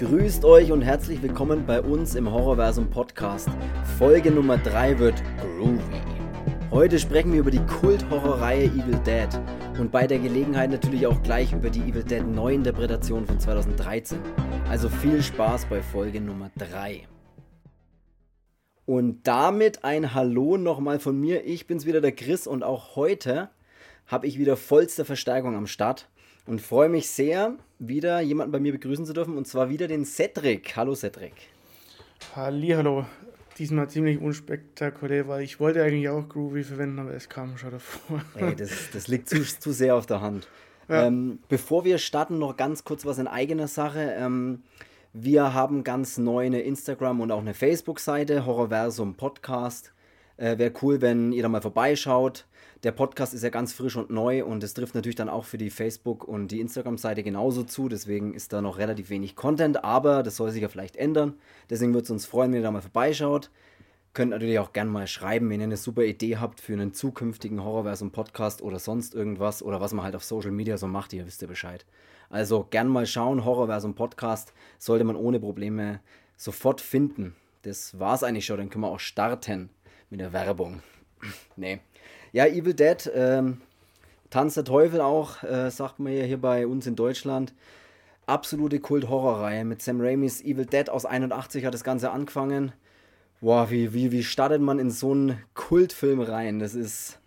Grüßt euch und herzlich willkommen bei uns im Horrorversum Podcast. Folge Nummer 3 wird groovy. Heute sprechen wir über die Kult-Horrorreihe Evil Dead und bei der Gelegenheit natürlich auch gleich über die Evil Dead Neuinterpretation von 2013. Also viel Spaß bei Folge Nummer 3. Und damit ein Hallo nochmal von mir. Ich bin's wieder, der Chris, und auch heute habe ich wieder vollste Verstärkung am Start und freue mich sehr, wieder jemanden bei mir begrüßen zu dürfen und zwar wieder den Cedric. Hallo Cedric. Hallo. Diesmal ziemlich unspektakulär, weil ich wollte eigentlich auch Groovy verwenden, aber es kam schon davor. Ey, das, das liegt zu, zu sehr auf der Hand. Ja. Ähm, bevor wir starten, noch ganz kurz was in eigener Sache. Ähm, wir haben ganz neu eine Instagram- und auch eine Facebook-Seite, Horrorversum Podcast. Äh, Wäre cool, wenn ihr da mal vorbeischaut. Der Podcast ist ja ganz frisch und neu und es trifft natürlich dann auch für die Facebook- und die Instagram-Seite genauso zu. Deswegen ist da noch relativ wenig Content, aber das soll sich ja vielleicht ändern. Deswegen würde es uns freuen, wenn ihr da mal vorbeischaut. Könnt natürlich auch gerne mal schreiben, wenn ihr eine super Idee habt für einen zukünftigen Horrorversum-Podcast oder sonst irgendwas oder was man halt auf Social Media so macht, ihr wisst ja Bescheid. Also gern mal schauen, Horrorversum-Podcast sollte man ohne Probleme sofort finden. Das war's eigentlich schon, dann können wir auch starten mit der Werbung. nee. Ja, Evil Dead, ähm, Tanz der Teufel auch, äh, sagt man ja hier bei uns in Deutschland. Absolute Kult-Horrorreihe mit Sam Raimis Evil Dead aus 81 hat das Ganze angefangen. Boah, wie, wie, wie startet man in so einen Kultfilm rein? Das ist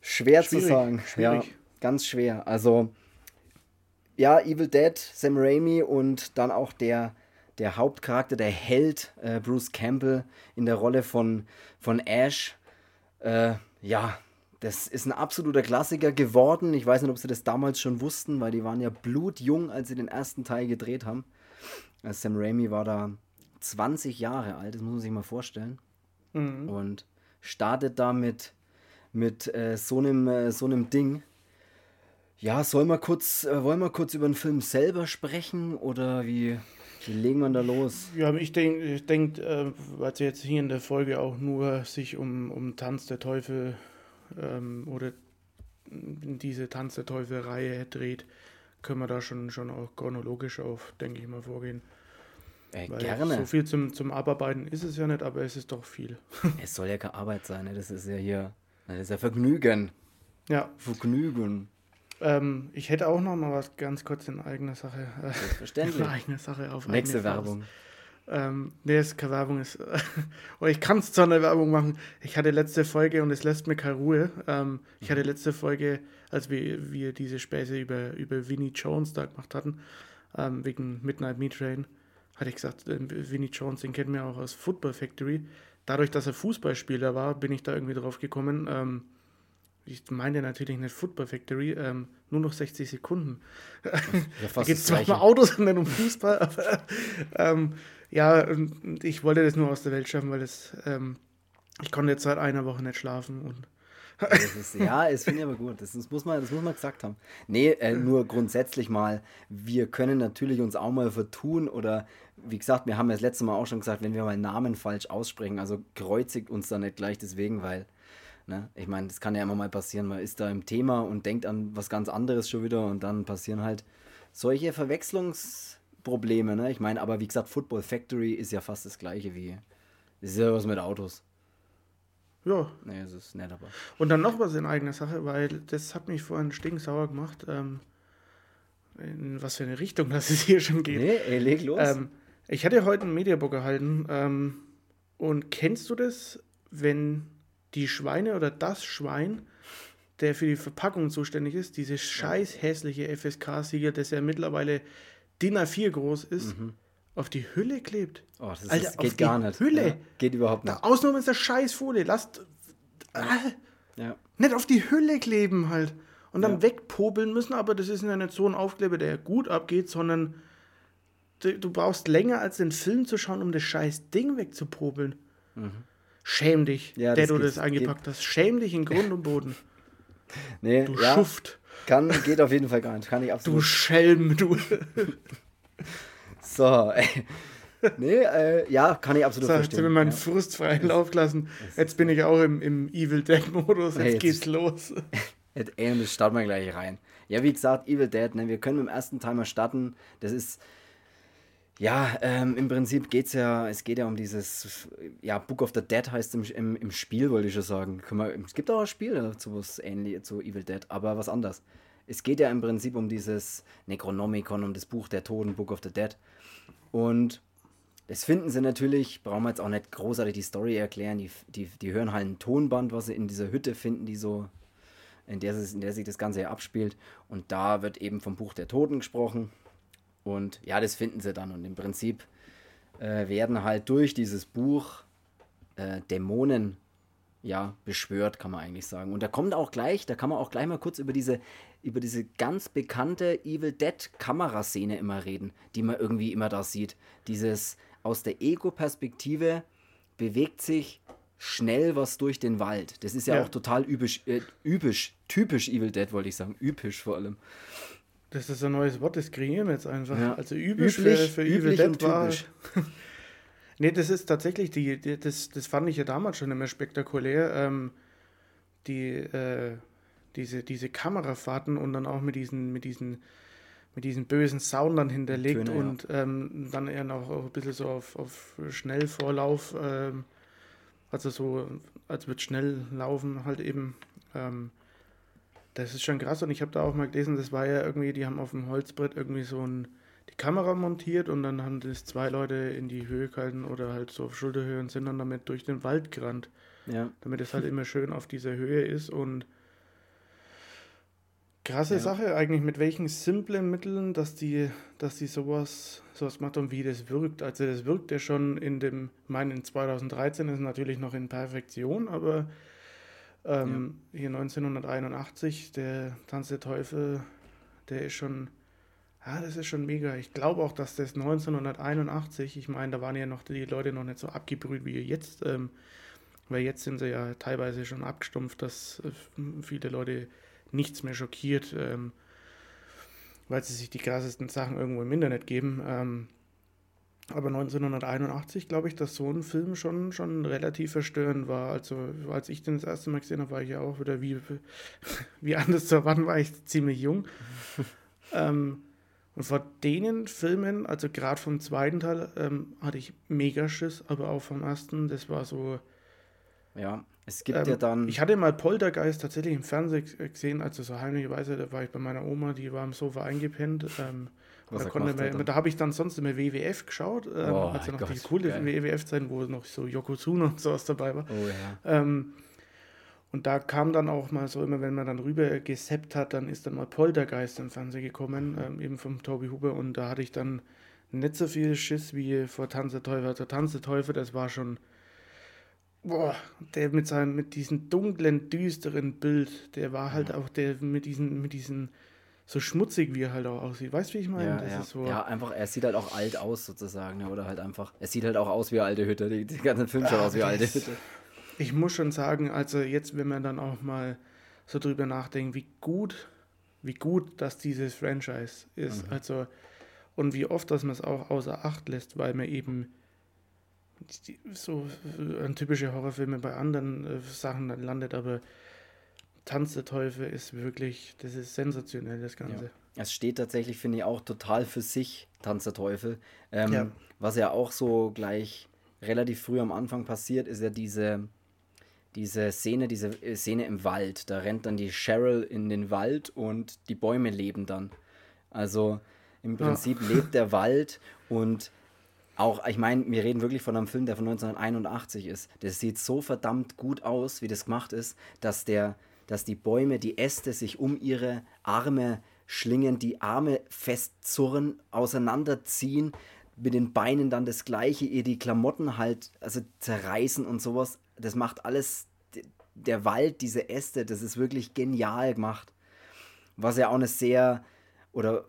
schwer schwierig, zu sagen. Schwierig. Ja, ganz schwer. Also, ja, Evil Dead, Sam Raimi und dann auch der, der Hauptcharakter, der Held, äh, Bruce Campbell in der Rolle von, von Ash. Äh, ja, das ist ein absoluter Klassiker geworden. Ich weiß nicht, ob sie das damals schon wussten, weil die waren ja blutjung, als sie den ersten Teil gedreht haben. Also Sam Raimi war da 20 Jahre alt, das muss man sich mal vorstellen. Mhm. Und startet da mit, mit äh, so, einem, äh, so einem Ding. Ja, soll mal kurz, äh, wollen wir kurz über den Film selber sprechen oder wie, wie legen wir da los? Ja, ich denke, ich denk, äh, weil es jetzt hier in der Folge auch nur sich um, um Tanz der Teufel ähm, oder diese Tanz der Teufel-Reihe dreht, können wir da schon, schon auch chronologisch auf, denke ich mal, vorgehen. Äh, gerne. So viel zum, zum Abarbeiten ist es ja nicht, aber es ist doch viel. es soll ja keine Arbeit sein, ne? das ist ja hier, das ist ja Vergnügen. Ja. Vergnügen. Ähm, ich hätte auch noch mal was ganz kurz in eigener Sache. Äh, Selbstverständlich. in eigener Sache auf Nächste Werbung. Faust. Ähm, nee, ist keine Werbung. Ist, oder ich kann es zwar eine Werbung machen. Ich hatte letzte Folge und es lässt mir keine Ruhe. Ähm, ich hatte mhm. letzte Folge, als wir, wir diese Späße über, über Vinnie Jones da gemacht hatten, ähm, wegen Midnight Meat Train, hatte ich gesagt, äh, Vinnie Jones, den kennen wir auch aus Football Factory. Dadurch, dass er Fußballspieler war, bin ich da irgendwie drauf gekommen. Ähm, ich meine natürlich nicht Football Factory, ähm, nur noch 60 Sekunden. Ja, da geht es zwar um Autos und dann um Fußball, aber ähm, ja, und ich wollte das nur aus der Welt schaffen, weil das, ähm, ich konnte jetzt seit einer Woche nicht schlafen und ist, ja, es finde ich aber gut. Das, das, muss man, das muss man gesagt haben. Nee, äh, nur grundsätzlich mal, wir können natürlich uns auch mal vertun oder wie gesagt, wir haben ja das letzte Mal auch schon gesagt, wenn wir mal Namen falsch aussprechen, also kreuzigt uns da nicht gleich deswegen, weil, ne, ich meine, das kann ja immer mal passieren, man ist da im Thema und denkt an was ganz anderes schon wieder und dann passieren halt solche Verwechslungs- Probleme, ne? Ich meine, aber wie gesagt, Football Factory ist ja fast das gleiche wie. Das ist ja was mit Autos. Ja. Nee, es ist nett, aber. Und dann noch was in eigener Sache, weil das hat mich vorhin stinksauer gemacht, ähm, in was für eine Richtung das es hier schon geht. Nee, ey, leg los. Ähm, ich hatte heute ein Mediabook erhalten ähm, und kennst du das, wenn die Schweine oder das Schwein, der für die Verpackung zuständig ist, dieses scheiß hässliche FSK-Siegel, das ja mittlerweile DIN A4 groß ist, mhm. auf die Hülle klebt. Oh, das Alter, ist, geht gar nicht. Hülle. Ja, geht überhaupt nicht. Ausnahme ist der Scheißfolie. Lasst. Äh, ja. Nicht auf die Hülle kleben halt. Und dann ja. wegpobeln müssen, aber das ist ja nicht so ein Aufkleber, der gut abgeht, sondern du, du, brauchst länger als den Film zu schauen, um das scheiß Ding wegzupobeln. Mhm. Schäm dich, ja, der du das eingepackt geht. hast. Schäm dich in Grund und Boden. nee, du Schuft. Kann, geht auf jeden Fall gar nicht. Kann ich absolut. Du Schelm, du. so, ey. Nee, äh, ja, kann ich absolut so, verstehen. Jetzt haben wir meinen ja. Frust freien Lauf lassen. Jetzt bin ich auch im, im Evil Dead-Modus. Jetzt, hey, jetzt geht's los. Jetzt, ey, das starten wir gleich rein. Ja, wie gesagt, Evil Dead, ne, wir können mit dem ersten Timer starten. Das ist. Ja, ähm, im Prinzip geht es ja, es geht ja um dieses, ja, Book of the Dead heißt im, im, im Spiel, wollte ich schon sagen. es gibt auch ein Spiel zu was ähnlich, zu Evil Dead, aber was anderes. Es geht ja im Prinzip um dieses Necronomicon, um das Buch der Toten, Book of the Dead. Und das finden sie natürlich, brauchen wir jetzt auch nicht großartig die Story erklären. Die, die, die hören halt ein Tonband, was sie in dieser Hütte finden, die so, in der, in der sich das Ganze ja abspielt. Und da wird eben vom Buch der Toten gesprochen. Und ja, das finden sie dann. Und im Prinzip äh, werden halt durch dieses Buch äh, Dämonen ja, beschwört, kann man eigentlich sagen. Und da kommt auch gleich, da kann man auch gleich mal kurz über diese, über diese ganz bekannte Evil Dead Kameraszene immer reden, die man irgendwie immer da sieht. Dieses aus der Ego-Perspektive bewegt sich schnell was durch den Wald. Das ist ja, ja. auch total übisch, äh, übisch, typisch Evil Dead, wollte ich sagen. Üpisch vor allem. Das ist ein neues Wort, das kreieren wir jetzt einfach. Ja. Also üblich, für, für Evil Dead war. nee, das ist tatsächlich, die, die, das, das fand ich ja damals schon immer spektakulär. Ähm, die, äh, diese, diese Kamerafahrten und dann auch mit diesen, mit diesen, mit diesen bösen Sound dann hinterlegt Töne, und ja. ähm, dann eher noch ein bisschen so auf, auf Schnellvorlauf, ähm, also so, als wird schnell laufen halt eben. Ähm, das ist schon krass und ich habe da auch mal gelesen, das war ja irgendwie, die haben auf dem Holzbrett irgendwie so ein, die Kamera montiert und dann haben das zwei Leute in die Höhe gehalten oder halt so auf Schulterhöhe und sind dann damit durch den Wald gerannt. Ja. Damit es halt immer schön auf dieser Höhe ist und krasse ja. Sache eigentlich, mit welchen simplen Mitteln, dass die, dass die sowas, sowas macht und wie das wirkt. Also das wirkt ja schon in dem, meinen 2013 ist natürlich noch in Perfektion, aber ähm, ja. Hier 1981, der Tanz der Teufel, der ist schon, ja, das ist schon mega. Ich glaube auch, dass das 1981, ich meine, da waren ja noch die Leute noch nicht so abgebrüht wie jetzt, ähm, weil jetzt sind sie ja teilweise schon abgestumpft, dass äh, viele Leute nichts mehr schockiert, ähm, weil sie sich die krassesten Sachen irgendwo im Internet geben. Aber 1981 glaube ich, dass so ein Film schon, schon relativ verstörend war. Also als ich den das erste Mal gesehen habe, war ich ja auch wieder wie, wie anders zu erwarten, war ich ziemlich jung. ähm, und vor denen Filmen, also gerade vom zweiten Teil, ähm, hatte ich mega Schiss, aber auch vom ersten, das war so. Ja, es gibt ähm, ja dann. Ich hatte mal Poltergeist tatsächlich im Fernsehen gesehen, also so heimlicherweise, da war ich bei meiner Oma, die war am Sofa eingepennt. Ähm, was da, konnte man, da habe ich dann sonst immer WWF geschaut, ähm, oh, also noch Gott, die coole WWF-Zeiten, wo noch so Yokozuna und sowas dabei war. Oh, ja. ähm, und da kam dann auch mal so immer, wenn man dann rüber geseppt hat, dann ist dann mal Poltergeist im Fernsehen gekommen, ähm, eben vom Toby Huber. Und da hatte ich dann nicht so viel Schiss wie vor Tanze Teufel. Also Tanze Teufel, das war schon, boah, der mit seinem, mit diesem dunklen, düsteren Bild, der war halt ja. auch der mit diesen, mit diesen so schmutzig, wie er halt auch aussieht. Weißt du, wie ich meine? Ja, ja. So ja, einfach, er sieht halt auch alt aus sozusagen. Ja, oder halt einfach, er sieht halt auch aus wie alte Hütte. Die, die ganzen Filme schauen aus wie alte Hütte. Ich muss schon sagen, also jetzt, wenn man dann auch mal so drüber nachdenkt, wie gut, wie gut, dass dieses Franchise ist. Mhm. Also, und wie oft, dass man es auch außer Acht lässt, weil man eben so an typische Horrorfilme bei anderen äh, Sachen dann landet, aber Tanz der Teufel ist wirklich, das ist sensationell, das Ganze. Ja. Es steht tatsächlich, finde ich, auch total für sich, Tanz der Teufel. Ähm, ja. Was ja auch so gleich relativ früh am Anfang passiert, ist ja diese, diese Szene, diese äh, Szene im Wald. Da rennt dann die Cheryl in den Wald und die Bäume leben dann. Also im Prinzip ja. lebt der Wald und auch, ich meine, wir reden wirklich von einem Film, der von 1981 ist. Das sieht so verdammt gut aus, wie das gemacht ist, dass der, dass die Bäume, die Äste sich um ihre Arme schlingen, die Arme festzurren, auseinanderziehen, mit den Beinen dann das gleiche, ihr die Klamotten halt also zerreißen und sowas. Das macht alles der Wald, diese Äste, das ist wirklich genial gemacht. Was ja auch eine sehr, oder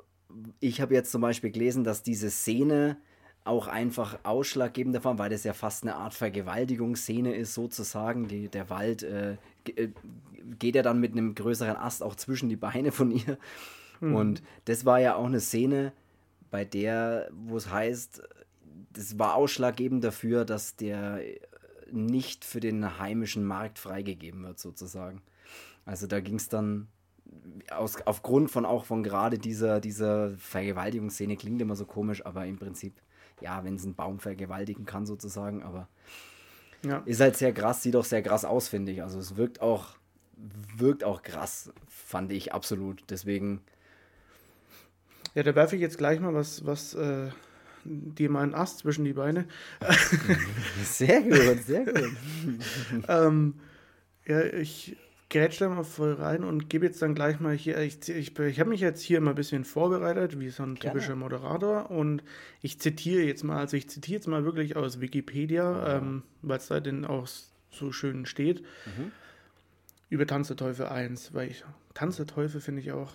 ich habe jetzt zum Beispiel gelesen, dass diese Szene auch einfach ausschlaggebend davon, weil das ja fast eine Art Vergewaltigungsszene ist, sozusagen. Die, der Wald äh, äh, geht ja dann mit einem größeren Ast auch zwischen die Beine von ihr. Mhm. Und das war ja auch eine Szene, bei der, wo es heißt, das war ausschlaggebend dafür, dass der nicht für den heimischen Markt freigegeben wird, sozusagen. Also da ging es dann aus, aufgrund von auch von gerade dieser, dieser Vergewaltigungsszene, klingt immer so komisch, aber im Prinzip ja, wenn es einen Baum vergewaltigen kann sozusagen, aber Ja. ist halt sehr krass, sieht auch sehr krass aus, finde ich. Also es wirkt auch, wirkt auch krass, fand ich absolut. Deswegen, Ja, da werfe ich jetzt gleich mal was, was äh, dir mal einen Ast zwischen die Beine. sehr gut, sehr gut. ähm, ja, ich grätsch da mal voll rein und gebe jetzt dann gleich mal hier, ich, ich, ich habe mich jetzt hier immer ein bisschen vorbereitet, wie so ein Gerne. typischer Moderator und ich zitiere jetzt mal, also ich zitiere jetzt mal wirklich aus Wikipedia, ähm, weil es da denn auch so schön steht, Mhm. Über Tanz der Teufel 1, weil ich, Tanz der Teufel finde ich auch,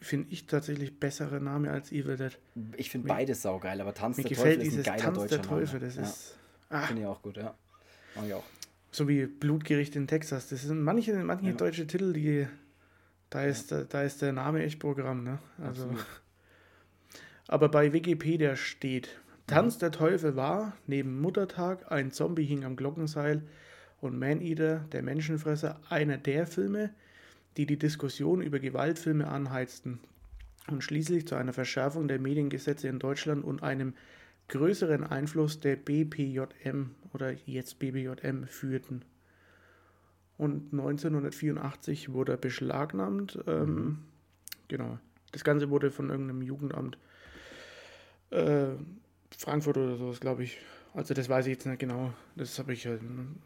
finde ich tatsächlich bessere Name als Evil Dead. Ich finde beides saugeil, aber Tanz der Teufel ist ein geiler Tanz deutscher der Teufel, Name. das ja, ist, ah, Finde ich auch gut, ja. Mag ich auch. So wie Blutgericht in Texas. Das sind manche, manche Ja. deutsche Titel, die da ist, da, da ist der Name echt Programm, ne? Also, Absolut. aber bei Wikipedia steht: Tanz der Teufel war neben Muttertag, ein Zombie hing am Glockenseil und Man-Eater, der Menschenfresser, einer der Filme, die die Diskussion über Gewaltfilme anheizten und schließlich zu einer Verschärfung der Mediengesetze in Deutschland und einem größeren Einfluss der BPJM oder jetzt BBJM führten. Und 1984 wurde er beschlagnahmt. Ähm, Genau. Das Ganze wurde von irgendeinem Jugendamt äh, Frankfurt oder sowas, glaube ich. Also das weiß ich jetzt nicht genau. Das habe ich, äh,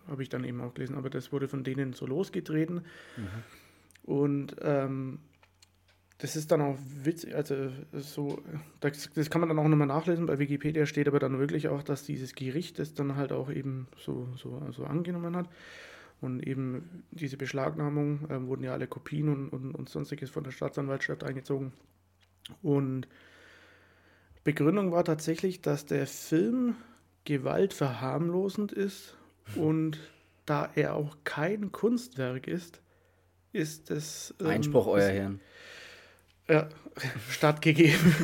hab ich dann eben auch gelesen. Aber das wurde von denen so losgetreten. Und ähm, das ist dann auch witzig, also so, das, das kann man dann auch nochmal nachlesen, bei Wikipedia steht aber dann wirklich auch, dass dieses Gericht das dann halt auch eben so, so, so angenommen hat. Und eben diese Beschlagnahmung ähm, wurden ja alle Kopien und, und, und sonstiges von der Staatsanwaltschaft eingezogen. Und Begründung war tatsächlich, dass der Film gewaltverharmlosend ist und da er auch kein Kunstwerk ist, ist es. ähm, Einspruch, euer ist- Herrn. ja, stattgegeben.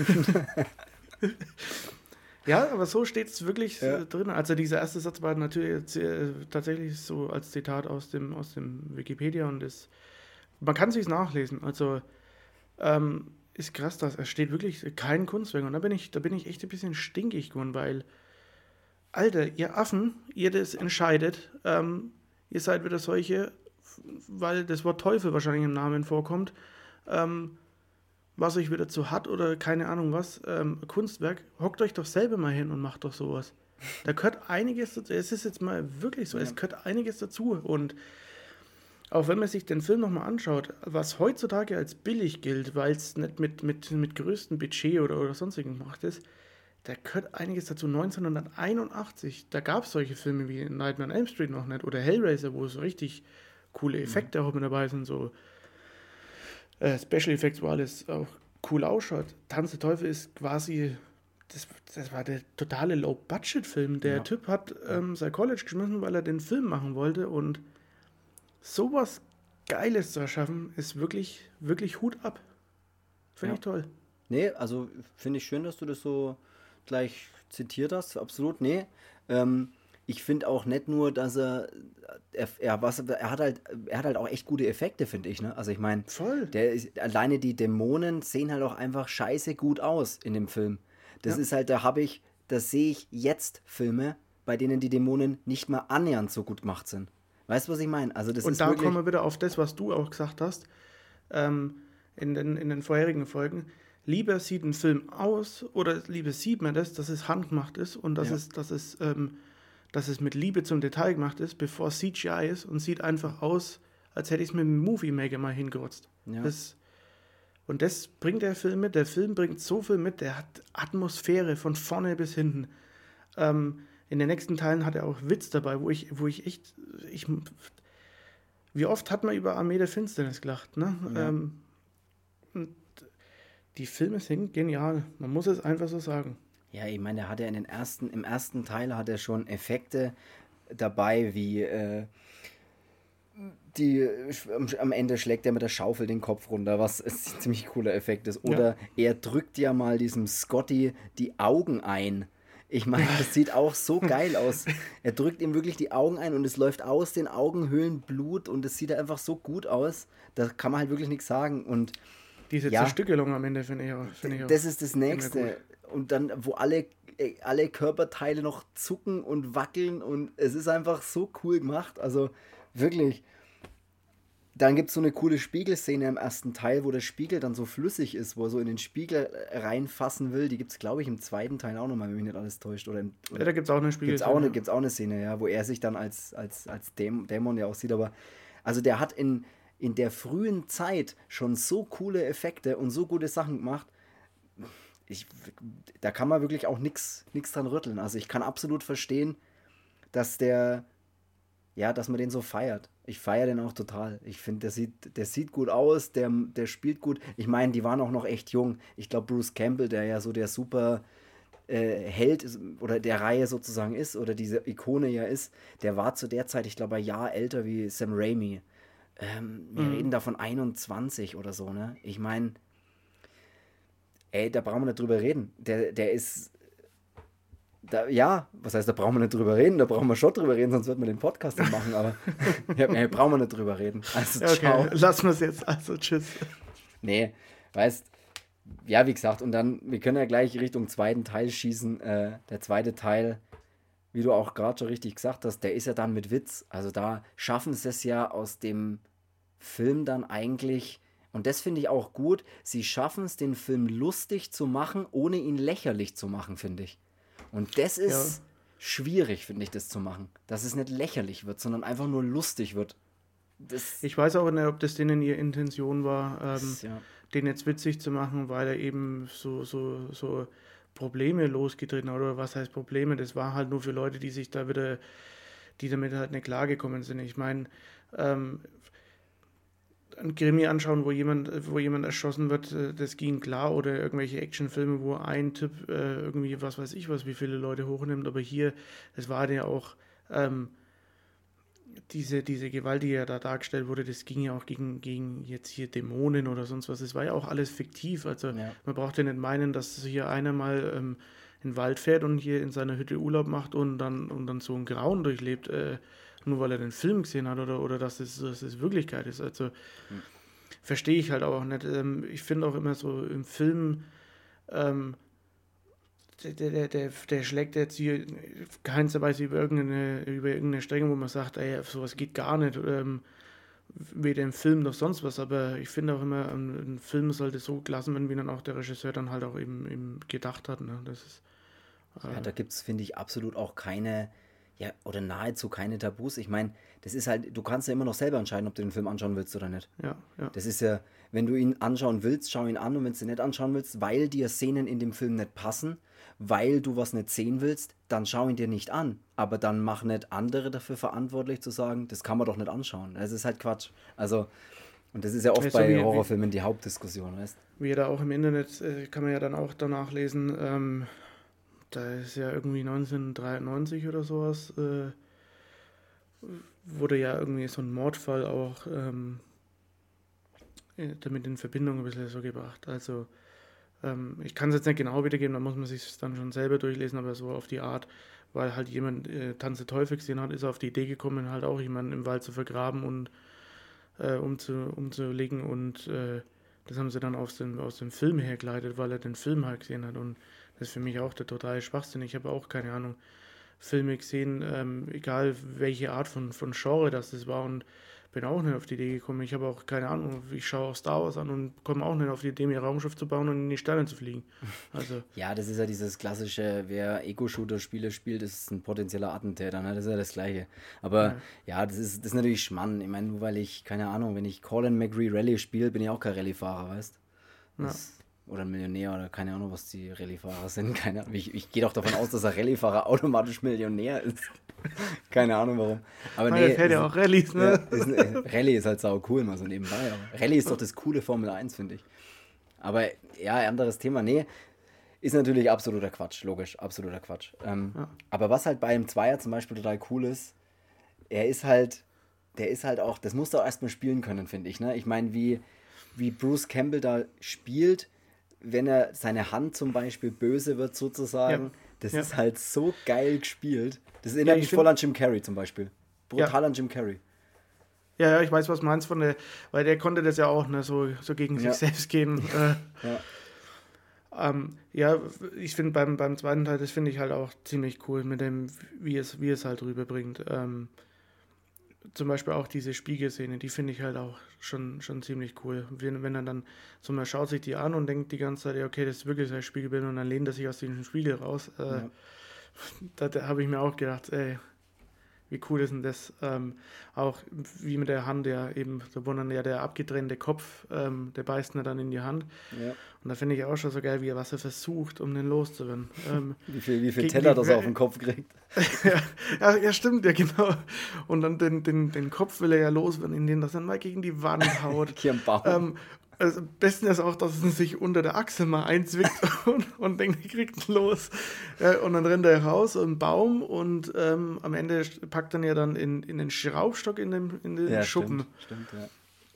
ja, aber so steht es wirklich Ja. äh, drin. Also dieser erste Satz war natürlich äh, tatsächlich so als Zitat aus dem, aus dem Wikipedia und ist, man kann sich nachlesen. Also ähm, ist krass, dass es steht wirklich kein Kunstwerk. Und da bin ich, da bin ich echt ein bisschen stinkig geworden, weil, Alter, ihr Affen, ihr das entscheidet, ähm, ihr seid wieder solche, weil das Wort Teufel wahrscheinlich im Namen vorkommt. Ähm, was euch wieder zu hat oder keine Ahnung was, ähm, Kunstwerk, hockt euch doch selber mal hin und macht doch sowas. Da gehört einiges dazu. Es ist jetzt mal wirklich so, es gehört einiges dazu. Und auch wenn man sich den Film nochmal anschaut, was heutzutage als billig gilt, weil es nicht mit, mit, mit größtem Budget oder, oder sonstigem gemacht ist, da gehört einiges dazu. 1981, da gab es solche Filme wie Nightmare on Elm Street noch nicht oder Hellraiser, wo so richtig coole Effekte auch mit dabei sind, so äh, Special Effects, wo alles auch cool ausschaut. Tanz der Teufel ist quasi, das, das war der totale Low-Budget-Film. Der Ja. Typ hat ähm, sein College geschmissen, weil er den Film machen wollte und sowas Geiles zu erschaffen, ist wirklich, wirklich Hut ab. Finde Ja. ich toll. Nee, also finde ich schön, dass du das so gleich zitiert hast. Absolut, nee. Ähm, ich finde auch nicht nur, dass er, er, er, was, er, hat halt, er hat halt auch echt gute Effekte, finde ich. Ne? Also ich meine, alleine die Dämonen sehen halt auch einfach scheiße gut aus in dem Film. Das Ja. ist halt, da habe ich, das sehe ich jetzt Filme, bei denen die Dämonen nicht mal annähernd so gut gemacht sind. Weißt du, was ich meine? Also das Und ist da kommen wir wieder auf das, was du auch gesagt hast ähm, in, den, in den vorherigen Folgen. Lieber sieht ein Film aus oder lieber sieht man das, dass es handgemacht ist und dass, Ja. es, dass, es, ähm, dass es mit Liebe zum Detail gemacht ist, bevor es CGI ist und sieht einfach aus, als hätte ich es mit einem Movie Maker mal hingerotzt. Ja. Das, und das bringt der Film mit. Der Film bringt so viel mit. Der hat Atmosphäre von vorne bis hinten. Ähm, in den nächsten Teilen hat er auch Witz dabei, wo ich, wo ich echt, ich, wie oft hat man über Armee der Finsternis gelacht, ne? Ja. Ähm, die Filme sind genial. Man muss es einfach so sagen. Ja, ich meine, er hat ja in den ersten, im ersten Teil hat er schon Effekte dabei, wie äh, die am, Ende schlägt er mit der Schaufel den Kopf runter, was ein ziemlich cooler Effekt ist. Oder er drückt ja mal diesem Scotty die Augen ein. Ich meine, das sieht auch so geil aus. Er drückt ihm wirklich die Augen ein und es läuft aus den Augenhöhlen Blut und es sieht einfach so gut aus. Da kann man halt wirklich nichts sagen. Und Diese Ja. Zerstückelung am Ende finde ich auch. Finde ich auch das ist das Nächste. und dann, wo alle, äh, alle Körperteile noch zucken und wackeln und es ist einfach so cool gemacht. Also wirklich. Dann gibt es so eine coole Spiegelszene im ersten Teil, wo der Spiegel dann so flüssig ist, wo er so in den Spiegel reinfassen will. Die gibt es, glaube ich, im zweiten Teil auch nochmal, wenn mich nicht alles täuscht. Oder, im, ja, da gibt es auch eine Spiegelszene. Gibt es auch, auch eine Szene, ja, wo er sich dann als, als, als Dämon ja aussieht. Aber also der hat in, in der frühen Zeit schon so coole Effekte und so gute Sachen gemacht. Ich, da kann man wirklich auch nichts dran rütteln. Also ich kann absolut verstehen, dass der, ja, dass man den so feiert. Ich feiere den auch total. Ich finde, der sieht, der sieht gut aus, der, der spielt gut. Ich meine, die waren auch noch echt jung. Ich glaube, Bruce Campbell, der ja so der super äh, Held oder der Reihe sozusagen ist oder diese Ikone ja ist, der war zu der Zeit, ich glaube, ein Jahr älter wie Sam Raimi. Ähm, wir mhm. reden da von 21 oder so, ne? Ich meine, ey, da brauchen wir nicht drüber reden. Der, der ist da, ja, was heißt, da brauchen wir nicht drüber reden, da brauchen wir schon drüber reden, sonst würden wir den Podcast nicht machen, aber ja, nee, brauchen wir nicht drüber reden. Also, okay, ciao. lassen wir es jetzt, also tschüss. Nee, weißt, ja, wie gesagt, und dann, wir können ja gleich Richtung zweiten Teil schießen. Äh, der zweite Teil, wie du auch gerade schon richtig gesagt hast, der ist ja dann mit Witz. Also da schaffen sie es ja aus dem Film dann eigentlich, und das finde ich auch gut, sie schaffen es, den Film lustig zu machen, ohne ihn lächerlich zu machen, finde ich. Und das ist ja. schwierig, finde ich, das zu machen. Dass es nicht lächerlich wird, sondern einfach nur lustig wird. Das ich weiß auch nicht, ob das denen ihre Intention war, ähm, das, ja. den jetzt witzig zu machen, weil er eben so, so, so Probleme losgetreten. Oder was heißt Probleme? Das war halt nur für Leute, die sich da wieder, die damit halt nicht klargekommen sind. Ich meine, ähm, ein Krimi anschauen, wo jemand, wo jemand erschossen wird, äh, das ging klar. Oder irgendwelche Actionfilme, wo ein Typ äh, irgendwie, was weiß ich was, wie viele Leute hochnimmt. Aber hier, das war ja auch ähm, diese, diese Gewalt, die ja da dargestellt wurde, das ging ja auch gegen, gegen jetzt hier Dämonen oder sonst was. Das war ja auch alles fiktiv. Also ja. man braucht ja nicht meinen, dass hier einer mal ähm, in den Wald fährt und hier in seiner Hütte Urlaub macht und dann, und dann so ein Grauen durchlebt. Äh, nur weil er den Film gesehen hat oder, oder dass, es, dass es Wirklichkeit ist. Also hm. verstehe ich halt auch nicht. Ähm, ich finde auch immer so im Film, ähm, der, der, der, der schlägt jetzt hier keinsterweise über irgendeine, über irgendeine Strenge, wo man sagt, ey, sowas geht gar nicht. Ähm, weder im Film noch sonst was, aber ich finde auch immer, ein, ein, Film sollte so gelassen werden, wie dann auch der Regisseur dann halt auch eben, eben gedacht hat. Ne? Das ist, äh ja, da gibt es, finde ich, absolut auch keine, ja, oder nahezu keine Tabus. Ich meine, das ist halt, du kannst ja immer noch selber entscheiden, ob du den Film anschauen willst oder nicht. Ja, ja. Das ist ja, wenn du ihn anschauen willst, schau ihn an und wenn du ihn nicht anschauen willst, weil dir Szenen in dem Film nicht passen, weil du was nicht sehen willst, dann schau ihn dir nicht an. Aber dann mach nicht andere dafür verantwortlich zu sagen, das kann man doch nicht anschauen. Das ist halt Quatsch. Also, und das ist ja oft weißt bei wie, Horrorfilmen die Hauptdiskussion, weißt Wie da auch im Internet, äh, kann man ja dann auch danach lesen, ähm, da ist ja irgendwie 1993 oder sowas, äh, wurde ja irgendwie so ein Mordfall auch ähm, äh, damit in Verbindung ein bisschen so gebracht. Also ähm, ich kann es jetzt nicht genau wiedergeben, da muss man sich dann schon selber durchlesen, aber so auf die Art, weil halt jemand äh, Tanze Teufel gesehen hat, ist er auf die Idee gekommen, halt auch jemanden im Wald zu vergraben und äh, umzu, umzulegen und äh, das haben sie dann aus dem, aus dem Film hergeleitet, weil er den Film halt gesehen hat und das ist für mich auch der totale Schwachsinn. Ich habe auch keine Ahnung, Filme gesehen, ähm, egal welche Art von, von Genre das, das war und bin auch nicht auf die Idee gekommen. Ich habe auch keine Ahnung, ich schaue auch Star Wars an und komme auch nicht auf die Idee, mir Raumschiff zu bauen und in die Sterne zu fliegen. Also. ja, das ist ja dieses klassische, wer Ego-Shooter-Spiele spielt, ist ein potenzieller Attentäter, ne? das ist ja das Gleiche. Aber ja, ja das, ist, das ist natürlich Schmann. Ich meine, nur weil ich, keine Ahnung, wenn ich Colin McRae Rally spiele, bin ich auch kein Rallye-Fahrer, weißt du? Ja oder ein Millionär oder keine Ahnung, was die Rallye-Fahrer sind. Keine Ahnung. Ich, ich gehe doch davon aus, dass ein Rallye-Fahrer automatisch Millionär ist. keine Ahnung warum. Aber nee, fährt ja auch Rallyes, ne? Ja, ist, Rallye ist halt sau cool, mal so nebenbei. Aber Rallye ist doch das coole Formel 1, finde ich. Aber ja, anderes Thema. Nee, ist natürlich absoluter Quatsch, logisch, absoluter Quatsch. Ähm, ja. Aber was halt bei einem Zweier zum Beispiel total cool ist, er ist halt, der ist halt auch, das musst du auch erstmal spielen können, finde ich. Ne? Ich meine, wie, wie Bruce Campbell da spielt, wenn er seine Hand zum Beispiel böse wird, sozusagen, ja. Das ja. ist halt so geil gespielt. Das erinnert ja, mich voll an Jim Carrey zum Beispiel. Brutal an Jim Carrey. Ja, ja, ich weiß, was du meinst von der, weil der konnte das ja auch, ne, so, so gegen sich selbst gehen. Äh, Ähm, ja, ich finde beim, beim zweiten Teil, das finde ich halt auch ziemlich cool mit dem, wie es, wie es halt rüberbringt. Ähm, zum Beispiel auch diese Spiegelszene, die finde ich halt auch schon, schon ziemlich cool. Wenn, wenn er dann so man schaut sich die an und denkt die ganze Zeit, ja, okay, das ist wirklich ein Spiegelbild und dann lehnt er sich aus diesem Spiegel raus. Äh, ja. Da, da habe ich mir auch gedacht, ey, wie cool ist denn das? Ähm, auch wie mit der Hand, ja, eben, da dann ja der abgetrennte Kopf, ähm, der beißt mir dann in die Hand. Ja. Und da finde ich auch schon so geil, wie er was er versucht, um den loszuwerden. Ähm, wie viel, wie viel Teller das er auf den Kopf kriegt. ja, ja, stimmt, ja, genau. Und dann den, den, den Kopf will er ja loswerden, indem er dann mal gegen die Wand haut. ähm, also am besten ist auch, dass es sich unter der Achsel mal einzwickt und, und denkt, ich kriegt los. Ja, und dann rennt er raus, einen Baum und ähm, am Ende packt er ja dann in, in den Schraubstock in, dem, in den ja, Schuppen. Stimmt, stimmt, ja.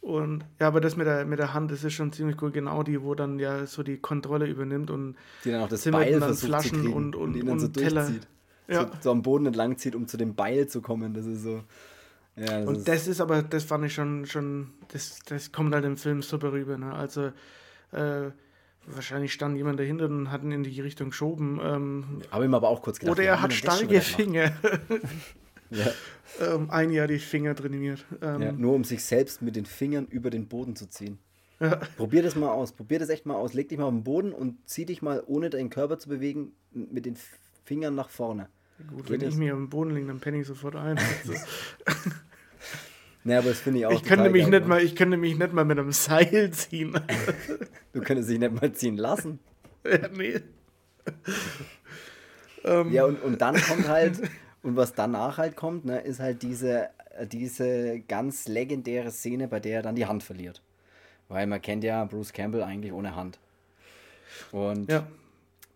Und ja, aber das mit der, mit der Hand, das ist schon ziemlich cool, genau die, wo dann ja so die Kontrolle übernimmt und die dann auch das Beil dann Flaschen und, und, und, und so Teller. Ja. So, so, am Boden entlang zieht, um zu dem Beil zu kommen. Das ist so. Ja, das und das ist aber, das fand ich schon, schon das, das kommt halt im Film super rüber. Ne? Also äh, wahrscheinlich stand jemand dahinter und hat ihn in die Richtung geschoben. Ähm, Habe ich mir aber auch kurz gedacht. Oder er hat starke Finger. ja. ähm, ein Jahr die Finger trainiert. Ähm, ja, nur um sich selbst mit den Fingern über den Boden zu ziehen. Ja. Probier das mal aus. Probier das echt mal aus. Leg dich mal auf den Boden und zieh dich mal, ohne deinen Körper zu bewegen, mit den Fingern nach vorne. Gut, Geht wenn das? ich mir auf dem Boden liege, dann penne ich sofort ein. Also. naja, aber das finde ich auch. Ich könnte, mich nicht mal, ich könnte mich nicht mal mit einem Seil ziehen. du könntest dich nicht mal ziehen lassen. Ja, nee. ja, und, und dann kommt halt, und was danach halt kommt, ne, ist halt diese, diese ganz legendäre Szene, bei der er dann die Hand verliert. Weil man kennt ja Bruce Campbell eigentlich ohne Hand. Und ja.